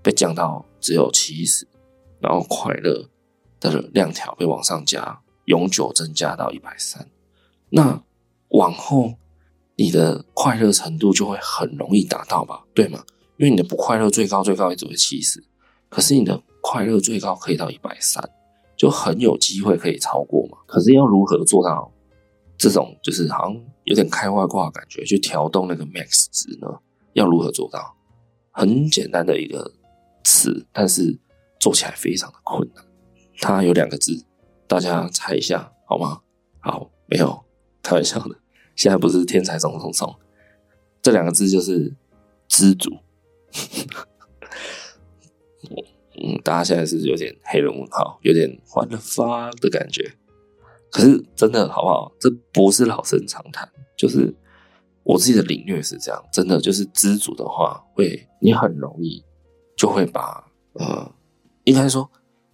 被降到只有七十，然后快乐的量条被往上加，永久增加到一百三，那往后你的快乐程度就会很容易达到吧？对吗？因为你的不快乐最高最高也只会七十，可是你的快乐最高可以到一百三，就很有机会可以超过嘛。可是要如何做到这种就是好像有点开外挂的感觉，去调动那个 max 值呢？要如何做到？很简单的一个词，但是做起来非常的困难。它有两个字，大家猜一下好吗？好，没有，开玩笑的。现在不是天才冲冲冲，这两个字就是知足。嗯，大家现在是有点黑人问号，有点 what the fuck 的感觉。可是真的好不好？这不是老生常谈，就是。我自己的领略是这样，真的就是知足的话，会你很容易就会把呃，应该说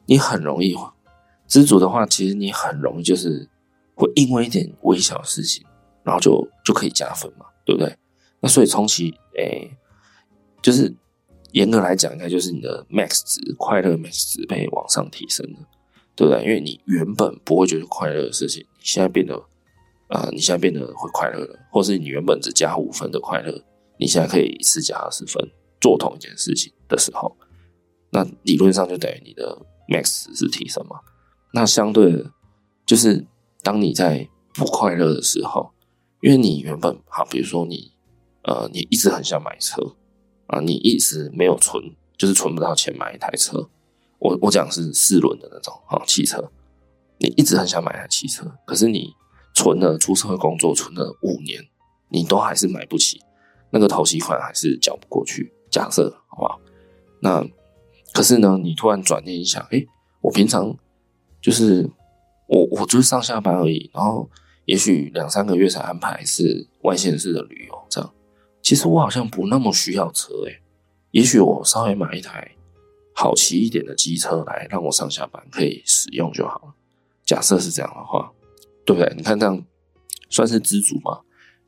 你很容易知足的话，其实你很容易就是会因为一点微小的事情，然后就就可以加分嘛，对不对？那所以从其诶、就是严格来讲，应该就是你的 max 值快乐 max 值被往上提升了，对不对？因为你原本不会觉得快乐的事情，你现在变得。啊、你现在变得会快乐了，或是你原本只加五分的快乐，你现在可以一次加二十分做同一件事情的时候，那理论上就等于你的 max 值是提升嘛？那相对的，就是当你在不快乐的时候，因为你原本好，比如说你呃，你一直很想买车啊，你一直没有存，就是存不到钱买一台车。我我讲是四轮的那种啊汽车，你一直很想买台汽车，可是你存了出社会工作存了五年，你都还是买不起，那个头期款还是缴不过去。假设好不好？那可是呢，你突然转念一想，诶、我平常就是我我就是上下班而已，然后也许两三个月才安排是外县市的旅游，这样其实我好像不那么需要车诶、也许我稍微买一台。好骑一点的机车来让我上下班可以使用就好了。假设是这样的话，对不对？你看这样算是知足吗？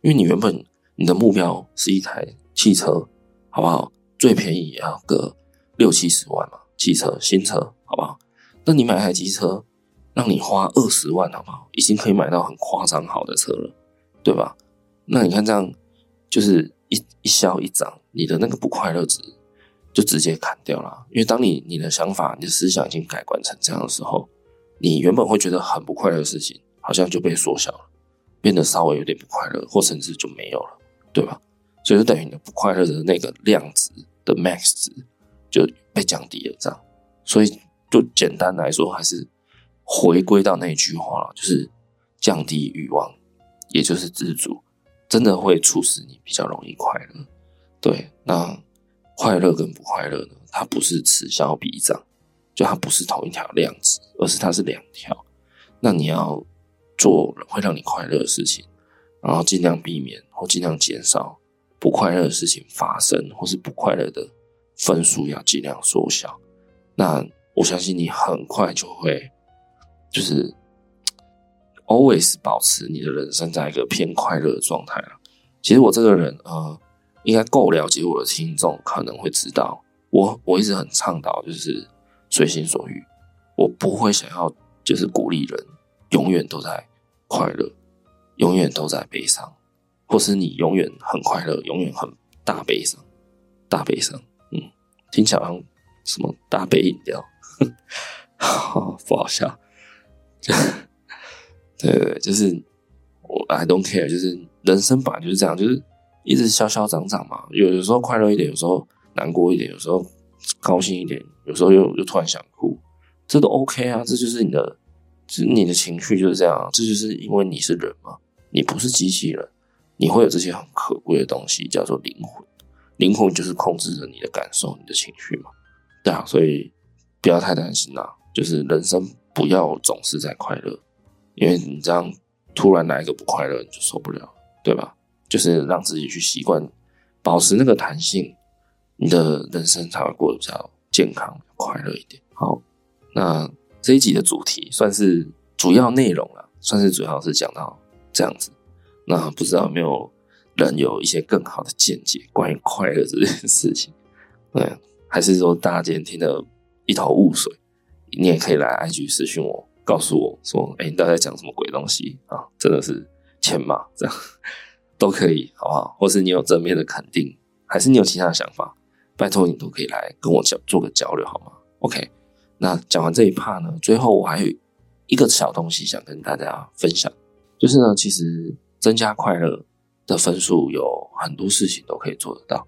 因为你原本你的目标是一台汽车，好不好？最便宜也要个六七十万嘛，汽车新车，好不好？那你买台机车，让你花二十万，好不好？已经可以买到很夸张好的车了，对吧？那你看这样，就是一一消一涨，你的那个不快乐值。就直接砍掉了，因为当你你的想法、你的思想已经改观成这样的时候，你原本会觉得很不快乐的事情，好像就被缩小了，变得稍微有点不快乐，或甚至就没有了，对吧？所以就等于你的不快乐的那个量值的 max 值就被降低了，这样。所以就简单来说，还是回归到那句话，就是降低欲望，也就是知足，真的会促使你比较容易快乐。对，那。快乐跟不快乐呢？它不是此消彼长，就它不是同一条量子，而是它是两条。那你要做会让你快乐的事情，然后尽量避免或尽量减少不快乐的事情发生，或是不快乐的分数要尽量缩小。那我相信你很快就会，就是 always 保持你的人生在一个偏快乐的状态了。其实我这个人，呃。应该够了解我的听众，可能会知道我我一直很倡导就是随心所欲，我不会想要就是鼓励人永远都在快乐，永远都在悲伤，或是你永远很快乐，永远很大悲伤，大悲伤，嗯，听起来好像什么大杯饮料，不好笑，对对对，就是我 I don't care，就是人生本来就是这样，就是。一直消消长长嘛，有有时候快乐一点，有时候难过一点，有时候高兴一点，有时候又又突然想哭，这都 OK 啊，这就是你的，是你的情绪就是这样，这就是因为你是人嘛，你不是机器人，你会有这些很可贵的东西，叫做灵魂，灵魂就是控制着你的感受、你的情绪嘛，对啊，所以不要太担心啦，就是人生不要总是在快乐，因为你这样突然来一个不快乐，你就受不了，对吧？就是让自己去习惯，保持那个弹性，你的人生才会过得比较健康、快乐一点。好，那这一集的主题算是主要内容了，算是主要是讲到这样子。那不知道有没有人有一些更好的见解关于快乐这件事情？对，还是说大家今天听得一头雾水？你也可以来 IG 私讯我，告诉我说：“哎、你到底在讲什么鬼东西啊？”真的是欠骂这样。都可以，好不好？或是你有正面的肯定，还是你有其他的想法，拜托你都可以来跟我交做个交流，好吗？OK，那讲完这一 part 呢，最后我还有一个小东西想跟大家分享，就是呢，其实增加快乐的分数有很多事情都可以做得到，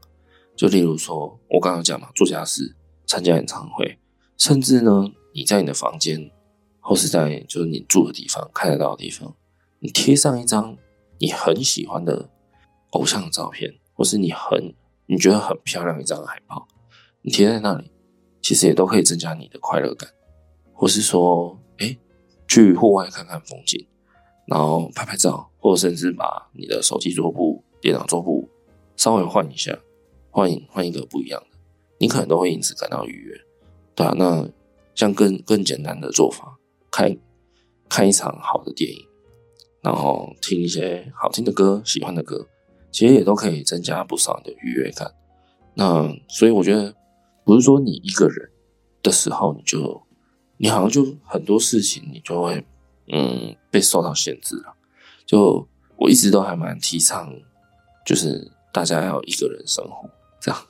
就例如说我刚刚讲嘛，做家事、参加演唱会，甚至呢，你在你的房间或是在就是你住的地方看得到的地方，你贴上一张。你很喜欢的偶像的照片，或是你很你觉得很漂亮一张海报，你贴在那里，其实也都可以增加你的快乐感。或是说，哎，去户外看看风景，然后拍拍照，或者甚至把你的手机桌布、电脑桌布稍微换一下，换一换一个不一样的，你可能都会因此感到愉悦。对啊，那像更更简单的做法，看看一场好的电影。然后听一些好听的歌，喜欢的歌，其实也都可以增加不少的愉悦感。那所以我觉得，不是说你一个人的时候，你就你好像就很多事情你就会嗯被受到限制了。就我一直都还蛮提倡，就是大家要一个人生活，这样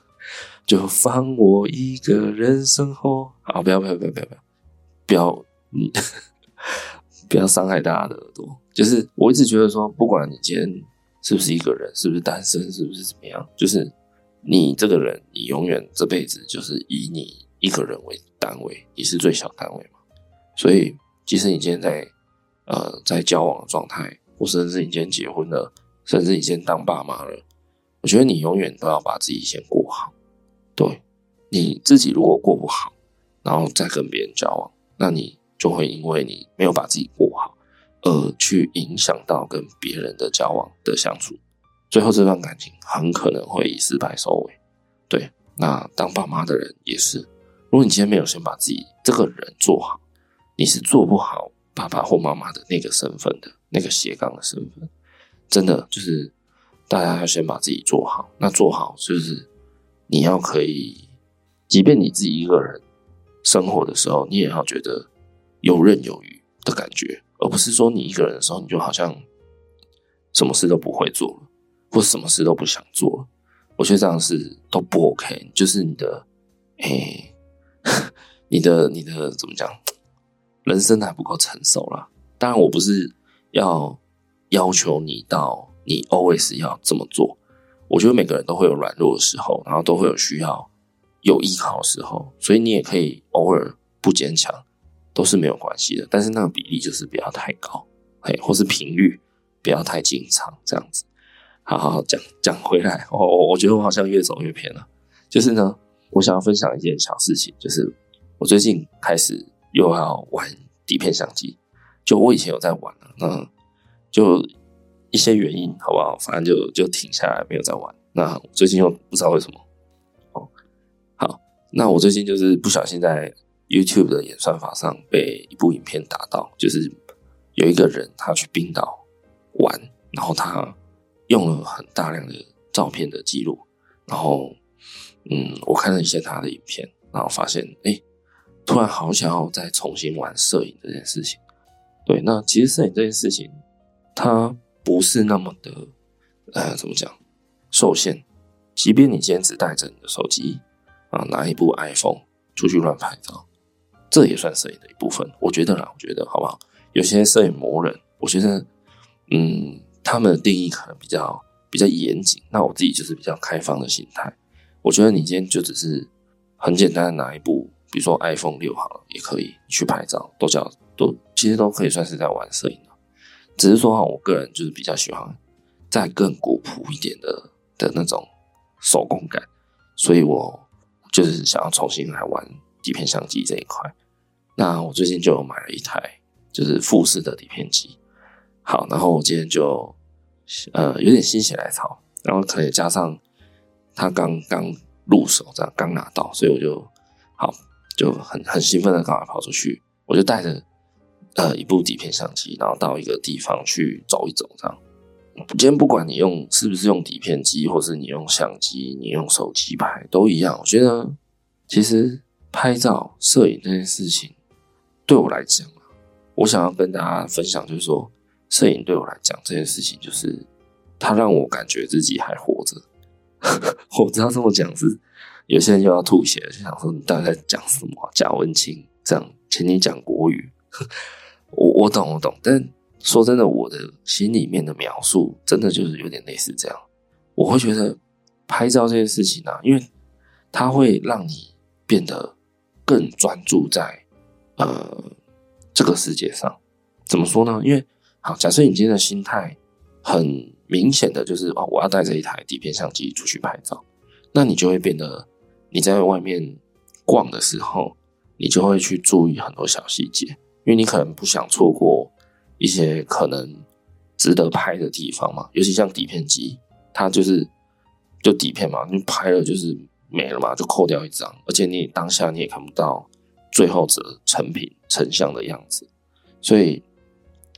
就放我一个人生活。好，不要不要不要不要不要不要你。不要伤害大家的耳朵。就是我一直觉得说，不管你今天是不是一个人，是不是单身，是不是怎么样，就是你这个人，你永远这辈子就是以你一个人为单位，你是最小单位嘛。所以，即使你今天在呃在交往的状态，或甚至你今天结婚了，甚至你今天当爸妈了，我觉得你永远都要把自己先过好。对，你自己如果过不好，然后再跟别人交往，那你就会因为你没有把自己过好，而去影响到跟别人的交往的相处，最后这段感情很可能会以失败收尾。对，那当爸妈的人也是，如果你今天没有先把自己这个人做好，你是做不好爸爸或妈妈的那个身份的，那个斜杠的身份，真的就是大家要先把自己做好。那做好就是你要可以，即便你自己一个人生活的时候，你也要觉得游刃有余的感觉，而不是说你一个人的时候，你就好像什么事都不会做了，或什么事都不想做了。我觉得这样是都不 OK，就是你的，诶、欸，你的你的怎么讲，人生还不够成熟啦。当然，我不是要要求你到你 always 要这么做。我觉得每个人都会有软弱的时候，然后都会有需要有依靠的时候，所以你也可以偶尔不坚强，都是没有关系的。但是那个比例就是不要太高，嘿，或是频率不要太经常这样子。好好好，讲讲回来，我、哦、我觉得我好像越走越偏了。就是呢，我想要分享一件小事情，就是我最近开始又要玩底片相机。就我以前有在玩了，那就一些原因，好不好？反正就就停下来，没有再玩。那最近又不知道为什么。哦，好，那我最近就是不小心在 YouTube 的演算法上被一部影片打到，就是有一个人他去冰岛玩，然后他。用了很大量的照片的记录，然后，嗯，我看了一些他的影片，然后发现，哎，突然好想要再重新玩摄影这件事情。对，那其实摄影这件事情，它不是那么的，呃，怎么讲，受限。即便你今天只带着你的手机啊，拿一部 iPhone 出去乱拍照，这也算摄影的一部分。我觉得啦，我觉得好不好？有些摄影魔人，我觉得，嗯。他们的定义可能比较比较严谨，那我自己就是比较开放的心态。我觉得你今天就只是很简单的拿一部，比如说 iPhone 六好了，也可以去拍照，都叫都其实都可以算是在玩摄影。只是说哈，我个人就是比较喜欢再更古朴一点的的那种手工感，所以我就是想要重新来玩底片相机这一块。那我最近就买了一台就是富士的底片机。好，然后我今天就，呃，有点心血来潮，然后可以加上他刚刚入手，这样刚拿到，所以我就好，就很很兴奋的赶快跑出去，我就带着呃一部底片相机，然后到一个地方去走一走，这样。今天不管你用是不是用底片机，或是你用相机，你用手机拍都一样。我觉得其实拍照摄影这件事情，对我来讲，我想要跟大家分享，就是说。摄影对我来讲，这件事情就是它让我感觉自己还活着。我知道这么讲是有些人又要吐血，就想说你到底在讲什么啊？假文青这样，请你讲国语。我我懂我懂，但说真的，我的心里面的描述真的就是有点类似这样。我会觉得拍照这件事情呢、啊，因为它会让你变得更专注在呃这个世界上。怎么说呢？因为好，假设你今天的心态很明显的就是哦，我要带着一台底片相机出去拍照，那你就会变得你在外面逛的时候，你就会去注意很多小细节，因为你可能不想错过一些可能值得拍的地方嘛。尤其像底片机，它就是就底片嘛，你拍了就是没了嘛，就扣掉一张，而且你当下你也看不到最后的成品成像的样子，所以。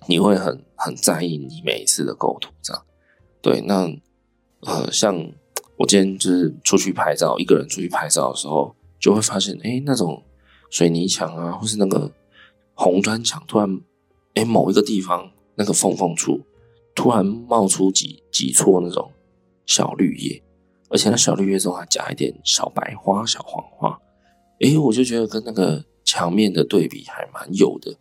你会很很在意你每一次的构图，这样对？那呃，像我今天就是出去拍照，一个人出去拍照的时候，就会发现，哎，那种水泥墙啊，或是那个红砖墙，突然，哎，某一个地方那个缝缝处，突然冒出几几撮那种小绿叶，而且那小绿叶中还夹一点小白花、小黄花，哎，我就觉得跟那个墙面的对比还蛮有的，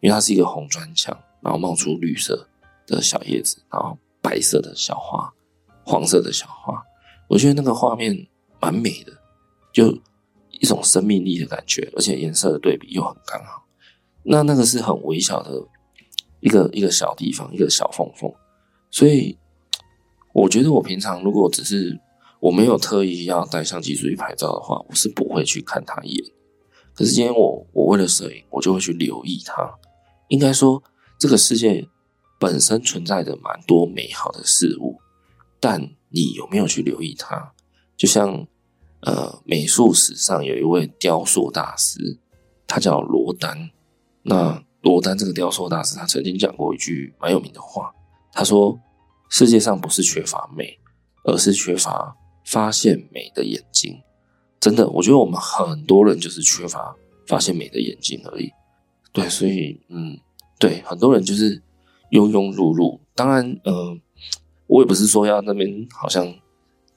因为它是一个红砖墙。然后冒出绿色的小叶子，然后白色的小花，黄色的小花，我觉得那个画面蛮美的，就一种生命力的感觉，而且颜色的对比又很刚好。那那个是很微小的一个一个小地方，一个小缝缝。所以我觉得我平常如果只是我没有特意要带相机出去拍照的话，我是不会去看它一眼。可是今天我我为了摄影，我就会去留意它。应该说，这个世界本身存在着蛮多美好的事物，但你有没有去留意它？就像呃，美术史上有一位雕塑大师，他叫罗丹。那罗丹这个雕塑大师，他曾经讲过一句蛮有名的话，他说：“世界上不是缺乏美，而是缺乏发现美的眼睛。”真的，我觉得我们很多人就是缺乏发现美的眼睛而已。对，所以嗯，对，很多人就是庸庸碌碌。当然，嗯、呃，我也不是说要那边好像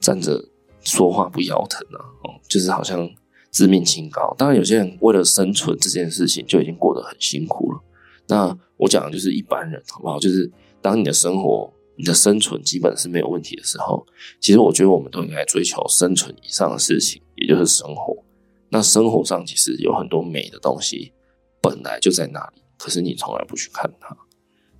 站着说话不腰疼啊，哦，就是好像自命清高。当然，有些人为了生存这件事情就已经过得很辛苦了。那我讲的就是一般人，好不好？就是当你的生活、你的生存基本是没有问题的时候，其实我觉得我们都应该追求生存以上的事情，也就是生活。那生活上其实有很多美的东西。本来就在那里，可是你从来不去看它。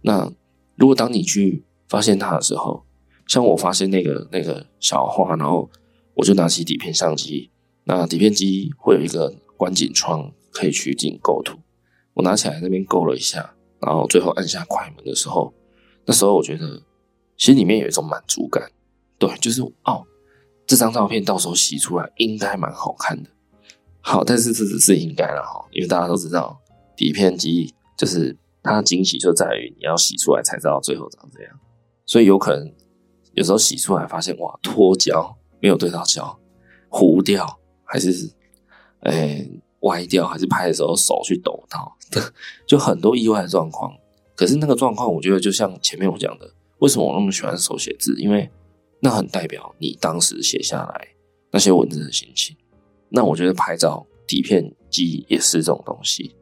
那如果当你去发现它的时候，像我发现那个那个小花，然后我就拿起底片相机。那底片机会有一个观景窗，可以取景构图。我拿起来那边勾了一下，然后最后按下快门的时候，那时候我觉得心里面有一种满足感。对，就是哦，这张照片到时候洗出来应该蛮好看的。好，但是这只是应该了哈，因为大家都知道。底片机就是它的惊喜就在于你要洗出来才知道最后长这样，所以有可能有时候洗出来发现哇脱胶没有对到焦，糊掉还是诶、歪掉，还是拍的时候手去抖到，就很多意外的状况。可是那个状况，我觉得就像前面我讲的，为什么我那么喜欢手写字？因为那很代表你当时写下来那些文字的心情。那我觉得拍照底片机也是这种东西。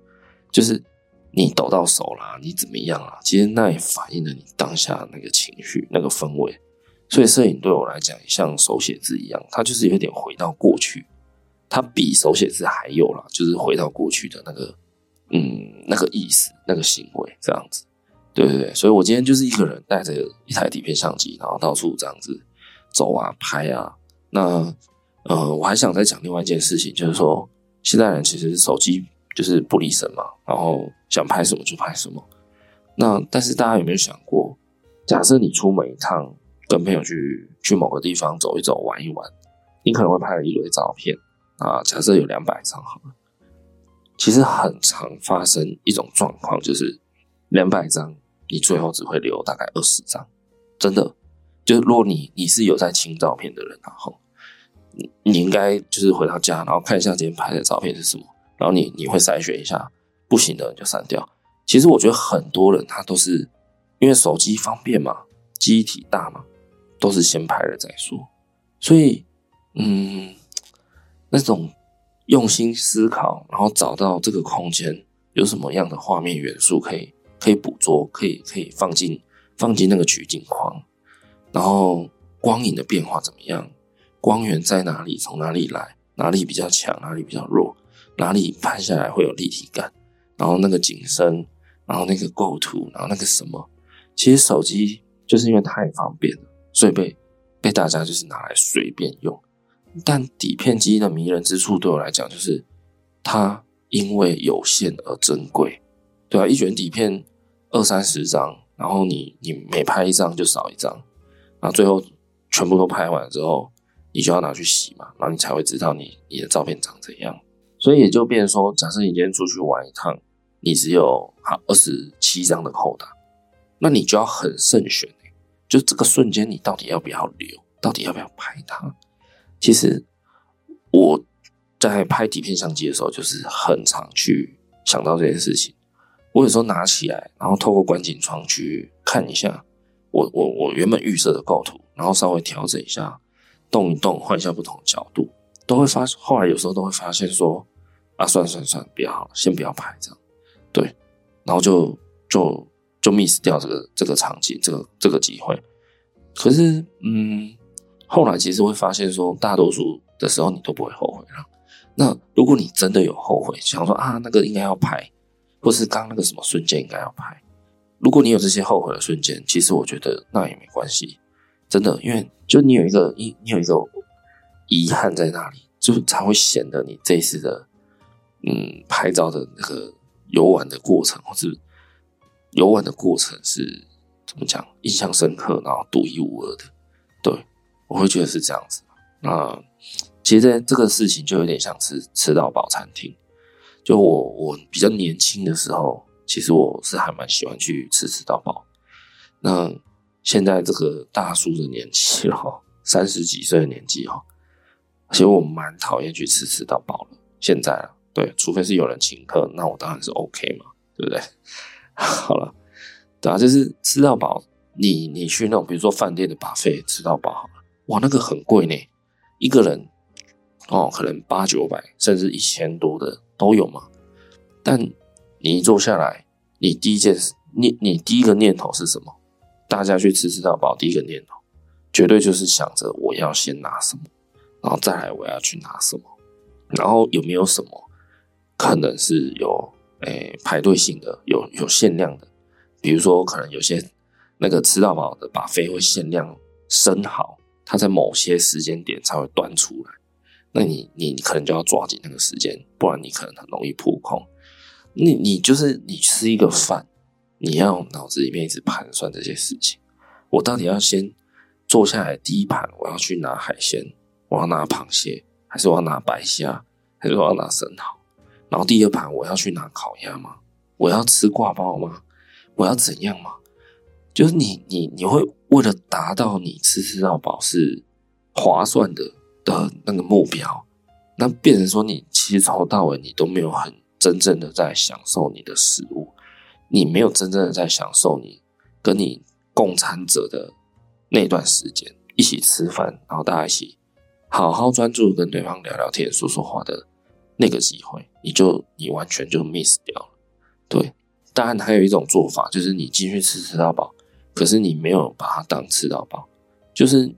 就是你抖到手啦，你怎么样啊？其实那也反映了你当下那个情绪、那个氛围。所以摄影对我来讲，像手写字一样，它就是有点回到过去。它比手写字还有啦，就是回到过去的那个，嗯，那个意思、那个行为这样子。对对对，所以我今天就是一个人带着一台底片相机，然后到处这样子走啊、拍啊。那呃，我还想再讲另外一件事情，就是说，现在人其实手机。就是不离身嘛，然后想拍什么就拍什么。那但是大家有没有想过，假设你出门一趟，跟朋友去去某个地方走一走、玩一玩，你可能会拍了一堆照片啊。假设有两百张好了，其实很常发生一种状况，就是两百张你最后只会留大概二十张。真的，就是如果你你是有在清照片的人，然后你你应该就是回到家，然后看一下今天拍的照片是什么。然后你你会筛选一下，不行的你就删掉。其实我觉得很多人他都是因为手机方便嘛，机体大嘛，都是先拍了再说。所以，嗯，那种用心思考，然后找到这个空间有什么样的画面元素可以可以捕捉，可以可以放进放进那个取景框，然后光影的变化怎么样，光源在哪里，从哪里来，哪里比较强，哪里比较弱。哪里拍下来会有立体感，然后那个景深，然后那个构图，然后那个什么，其实手机就是因为太方便了，所以被被大家就是拿来随便用。但底片机的迷人之处对我来讲，就是它因为有限而珍贵，对啊，一卷底片二三十张，然后你你每拍一张就少一张，然后最后全部都拍完之后，你就要拿去洗嘛，然后你才会知道你你的照片长怎样。所以也就变说，假设你今天出去玩一趟，你只有好二十七张的扣打，那你就要很慎选，就这个瞬间，你到底要不要留，到底要不要拍它？其实我在拍底片相机的时候，就是很常去想到这件事情。我有时候拿起来，然后透过观景窗去看一下我我我原本预设的构图，然后稍微调整一下，动一动，换一下不同的角度。都会发，后来有时候都会发现说，啊，算算算，不要了，先不要拍这样，对，然后就就就 miss 掉这个这个场景，这个这个机会。可是，嗯，后来其实会发现说，大多数的时候你都不会后悔了。那如果你真的有后悔，想说啊，那个应该要拍，或是刚那个什么瞬间应该要拍，如果你有这些后悔的瞬间，其实我觉得那也没关系，真的，因为就你有一个你你有一个遗憾在那里，就才会显得你这一次的嗯拍照的那个游玩的过程，或是游玩的过程是怎么讲，印象深刻，然后独一无二的，对，我会觉得是这样子。那其实这个事情就有点像吃吃到饱餐厅。就我我比较年轻的时候，其实我是还蛮喜欢去吃吃到饱。那现在这个大叔的年纪了，三十几岁的年纪哈，其实我蛮讨厌去吃吃到饱了。现在啊，对，除非是有人请客，那我当然是 OK 嘛，对不对？好了，对啊，就是吃到饱，你你去那种比如说饭店的把费吃到饱好了，哇，那个很贵呢，一个人。哦，可能八九百甚至一千多的都有嘛。但你一坐下来，你第一件事，你你第一个念头是什么？大家去吃吃到饱，第一个念头绝对就是想着我要先拿什么，然后再来我要去拿什么，然后有没有什么可能是有诶、排队性的，有有限量的，比如说可能有些那个吃到饱的 buffet 会限量生蚝，它在某些时间点才会端出来。那你你可能就要抓紧那个时间，不然你可能很容易扑空。你你就是你吃一个饭，你要脑子里面一直盘算这些事情。我到底要先坐下来第一盘，我要去拿海鲜，我要拿螃蟹，还是我要拿白虾，还是我要拿生蚝？然后第二盘我要去拿烤鸭吗？我要吃挂包吗？我要怎样吗？就是你你你会为了达到你吃吃到饱是划算的。的那个目标，那变成说你其实从头到尾你都没有很真正的在享受你的食物，你没有真正的在享受你跟你共餐者的那段时间，一起吃饭，然后大家一起好好专注跟对方聊聊天、说说话的那个机会，你就你完全就 miss 掉了。对，当然还有一种做法，就是你进去吃吃到饱，可是你没有把它当吃到饱，就是。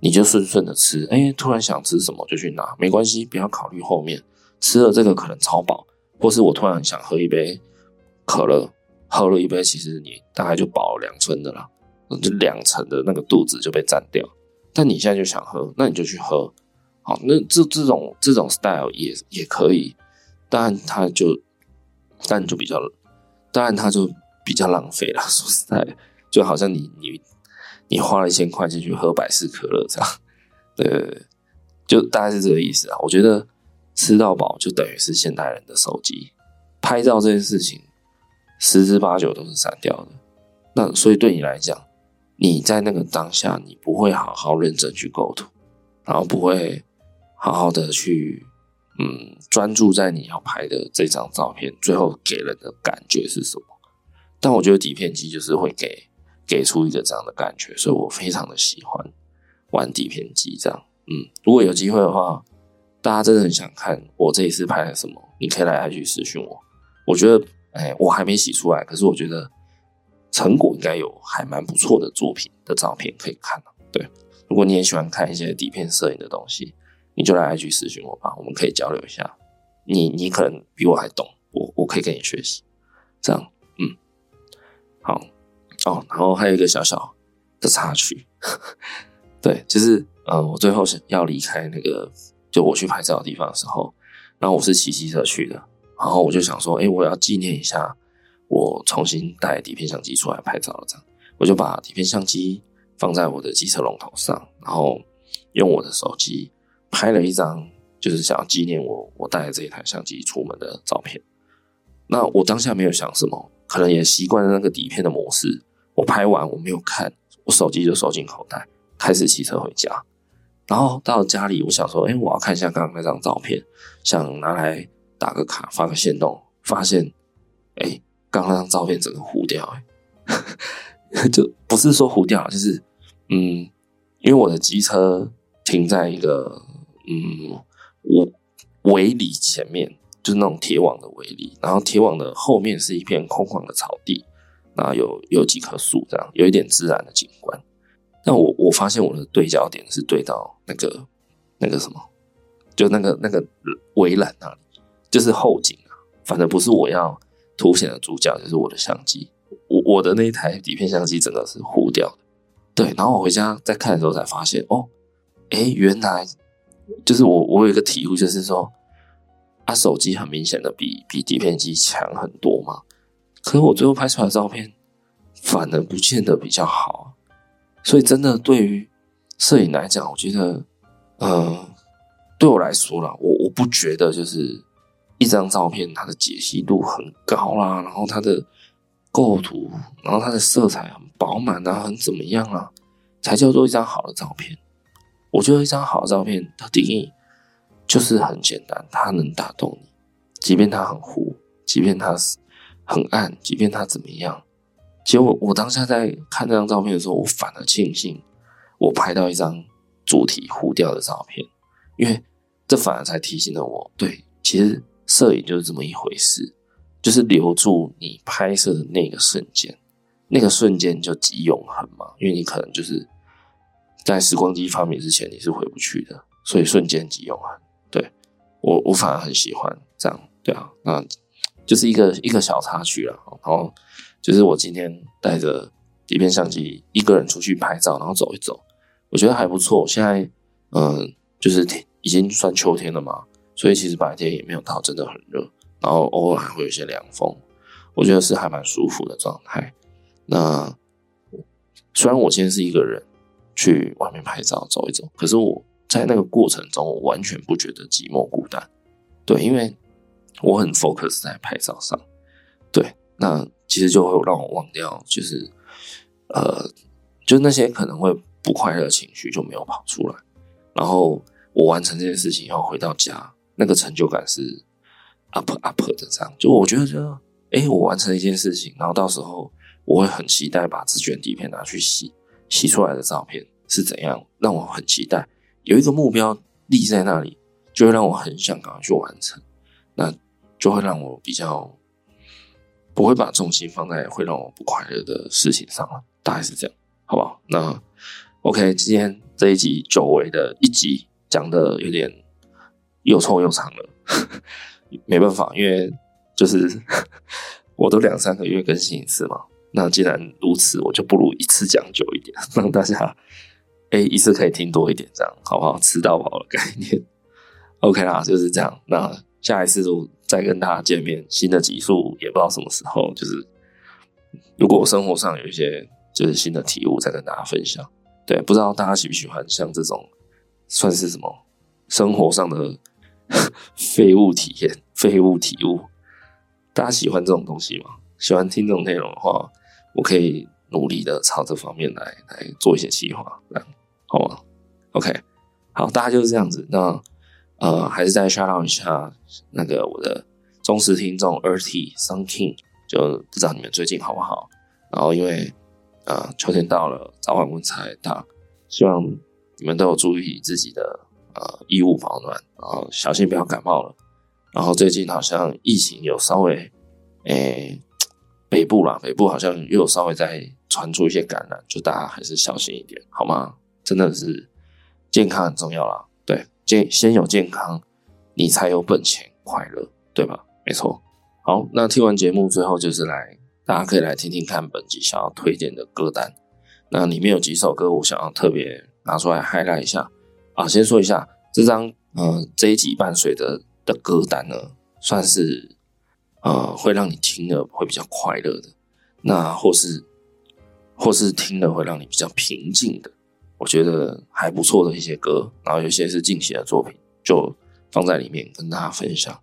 你就顺顺的吃，哎、突然想吃什么就去拿，没关系，不要考虑后面吃了这个可能超饱，或是我突然想喝一杯可乐，喝了一杯，其实你大概就饱两分的啦，就两成的那个肚子就被占掉。但你现在就想喝，那你就去喝，好，那这这种这种 style 也也可以，当然它就，但就比较，当然它就比较浪费了。说实在，就好像你你。你花了一千块钱去喝百事可乐，这样，对对对，就大概是这个意思啊。我觉得吃到饱就等于是现代人的手机拍照这件事情，十之八九都是删掉的。那所以对你来讲，你在那个当下，你不会好好认真去构图，然后不会好好的去嗯专注在你要拍的这张照片，最后给人的感觉是什么？但我觉得底片机就是会给。给出一个这样的感觉，所以我非常的喜欢玩底片机这样。嗯，如果有机会的话，大家真的很想看我这一次拍了什么，你可以来 IG 私讯我。我觉得，哎，我还没洗出来，可是我觉得成果应该有还蛮不错的作品的照片可以看。对，如果你也喜欢看一些底片摄影的东西，你就来 IG 私讯我吧，我们可以交流一下。你你可能比我还懂，我我可以跟你学习。这样，嗯，好。哦，然后还有一个小小的插曲，对，就是呃，我最后是要离开那个就我去拍照的地方的时候，然后我是骑机车去的，然后我就想说，哎，我要纪念一下我重新带底片相机出来拍照了，这样，我就把底片相机放在我的机车龙头上，然后用我的手机拍了一张，就是想要纪念我我带着这一台相机出门的照片。那我当下没有想什么，可能也习惯了那个底片的模式。我拍完我没有看，我手机就收进口袋，开始骑车回家。然后到家里，我想说，哎、我要看一下刚刚那张照片，想拿来打个卡，发个限动，发现，哎、刚刚那张照片整个糊掉、欸，就不是说糊掉，就是，嗯，因为我的机车停在一个，嗯，围围篱前面，就是那种铁网的围篱，然后铁网的后面是一片空旷的草地。那有有几棵树，这样有一点自然的景观。但我我发现我的对焦点是对到那个那个什么就那个那个围栏那里，就是后景啊。反正不是我要凸显的主角，就是我的相机。我我的那一台底片相机整个是糊掉的。对，然后我回家再看的时候才发现，哦，诶，原来就是我我有一个体悟，就是说，啊，手机很明显的比比底片机强很多嘛。可是我最后拍出来的照片，反而不见得比较好。所以真的对于摄影来讲，我觉得，呃，对我来说啦，我我不觉得就是一张照片它的解析度很高啦，然后它的。构图，然后它的色彩很饱满啊，很怎么样啊，才叫做一张好的照片。我觉得一张好的照片的定义就是很简单，它能打动你，即便它很糊，即便它是很暗，即便它怎么样。结果我当下在看这张照片的时候，我反而庆幸我拍到一张主体糊掉的照片，因为这反而才提醒了我，对，其实摄影就是这么一回事。就是留住你拍摄的那个瞬间，那个瞬间就极永恒嘛，因为你可能就是在时光机发明之前你是回不去的，所以瞬间极永恒。对，我我反而很喜欢这样，对啊，那就是一个一个小插曲了。然后就是我今天带着底片相机一个人出去拍照，然后走一走，我觉得还不错。现在嗯，就是已经算秋天了嘛，所以其实白天也没有到真的很热。然后偶尔还会有一些凉风，我觉得是还蛮舒服的状态。那虽然我现在是一个人去外面拍照走一走，可是我在那个过程中，我完全不觉得寂寞孤单。对，因为我很 focus 在拍照上。对，那其实就会让我忘掉，就是呃，就那些可能会不快乐的情绪就没有跑出来。然后我完成这件事情以后回到家，那个成就感是。up up 的这样，就我觉得就，哎、我完成一件事情，然后到时候我会很期待把自卷底片拿去洗，洗出来的照片是怎样，让我很期待，有一个目标立在那里，就会让我很想赶快去完成，那就会让我比较不会把重心放在会让我不快乐的事情上了，大概是这样，好不好？那 OK，今天这一集久违的一集讲的有点又臭又长了。没办法，因为就是 我都两三个月更新一次嘛。那既然如此，我就不如一次讲久一点，让大家哎一次可以听多一点，这样好不好？吃到饱的概念，OK 啦，就是这样。那下一次再跟大家见面，新的集数也不知道什么时候。就是如果我生活上有一些就是新的体悟，再跟大家分享。对，不知道大家喜不喜欢像这种算是什么生活上的。废物体验，废物体悟，大家喜欢这种东西吗？喜欢听这种内容的话，我可以努力的朝这方面来来做一些计划，这样好吗？OK，好，大家就是这样子。那呃，还是再 shout out 一下那个我的忠实听众 Earthy Sun King，就不知道你们最近好不好？然后因为呃秋天到了，早晚温差大，希望你们都有注意自己的。呃，衣物保暖，然后小心不要感冒了。然后最近好像疫情有稍微，诶、北部啦，北部好像又有稍微在传出一些感染，就大家还是小心一点，好吗？真的是健康很重要啦，对，健先有健康，你才有本钱快乐，对吧？没错。好，那听完节目最后就是来，大家可以来听听看本集想要推荐的歌单。那里面有几首歌，我想要特别拿出来 highlight 一下。啊，先说一下这张呃这一集伴随的的歌单呢，算是呃会让你听了会比较快乐的，那或是或是听了会让你比较平静的，我觉得还不错的一些歌，然后有些是近期的作品，就放在里面跟大家分享。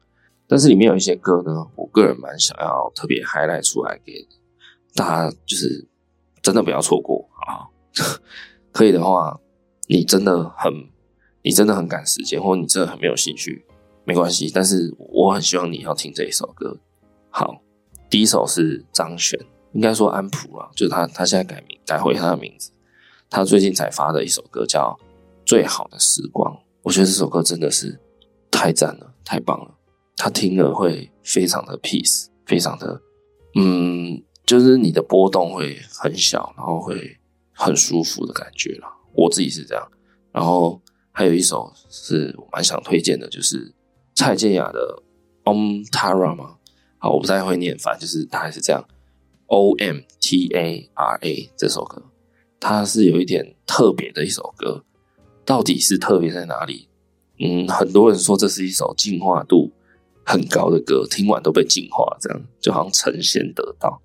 但是里面有一些歌呢，我个人蛮想要特别 highlight 出来给大家，就是真的不要错过啊！可以的话，你真的很。你真的很赶时间，或你真的很没有兴趣，没关系。但是我很希望你要听这一首歌。好，第一首是张悬，应该说安普啊，就是他，他现在改名改回他的名字。他最近才发的一首歌叫《最好的时光》，我觉得这首歌真的是太赞了，太棒了。他听了会非常的 peace，非常的，嗯，就是你的波动会很小，然后会很舒服的感觉啦。我自己是这样，然后。还有一首是我蛮想推荐的，就是蔡健雅的《Om Tara》吗？好，我不太会念，反正就是大概是这样，O M T A R A 这首歌，它是有一点特别的一首歌，到底是特别在哪里？嗯，很多人说这是一首进化度很高的歌，听完都被净化，这样就好像成仙得道，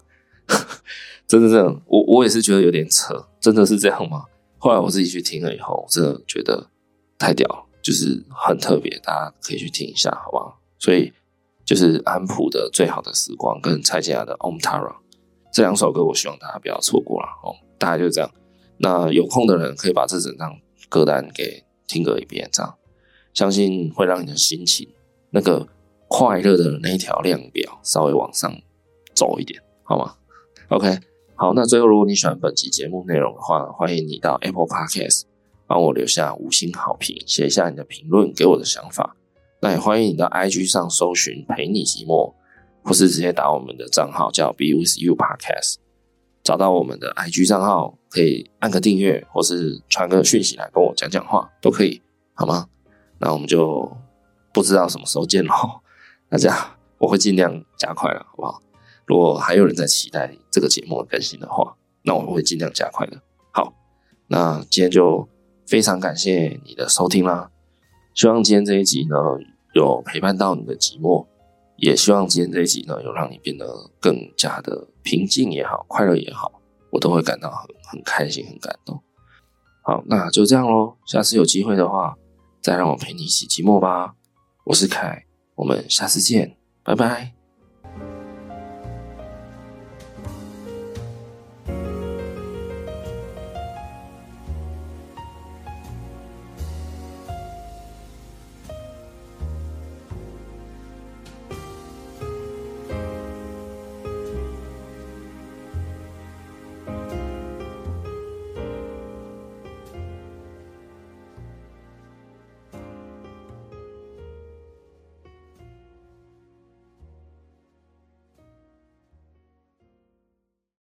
真的这样？我我也是觉得有点扯，真的是这样吗？后来我自己去听了以后，我真的觉得。太屌，就是很特别，大家可以去听一下，好不好？所以就是安普的《最好的时光》跟蔡健雅的《Om Tara》这两首歌，我希望大家不要错过了哦。大概就是这样。那有空的人可以把这整张歌单给听个一遍，这样相信会让你的心情那个快乐的那一条量表稍微往上走一点，好吗？OK，好。那最后，如果你喜欢本期节目内容的话，欢迎你到 Apple Podcast。帮我留下五星好评，写一下你的评论，给我的想法。那也欢迎你到 IG 上搜寻“陪你寂寞”，或是直接打我们的账号叫 “Be With You Podcast”，找到我们的 IG 账号，可以按个订阅，或是传个讯息来跟我讲讲话，都可以，好吗？那我们就不知道什么时候见喽。大家，我会尽量加快了，好不好？如果还有人在期待这个节目的更新的话，那我会尽量加快的。好，那今天就。非常感谢你的收听啦！希望今天这一集呢，有陪伴到你的寂寞，也希望今天这一集呢，有让你变得更加的平静也好，快乐也好，我都会感到很很开心，很感动。好，那就这样喽，下次有机会的话，再让我陪你一起寂寞吧。我是凯，我们下次见，拜拜。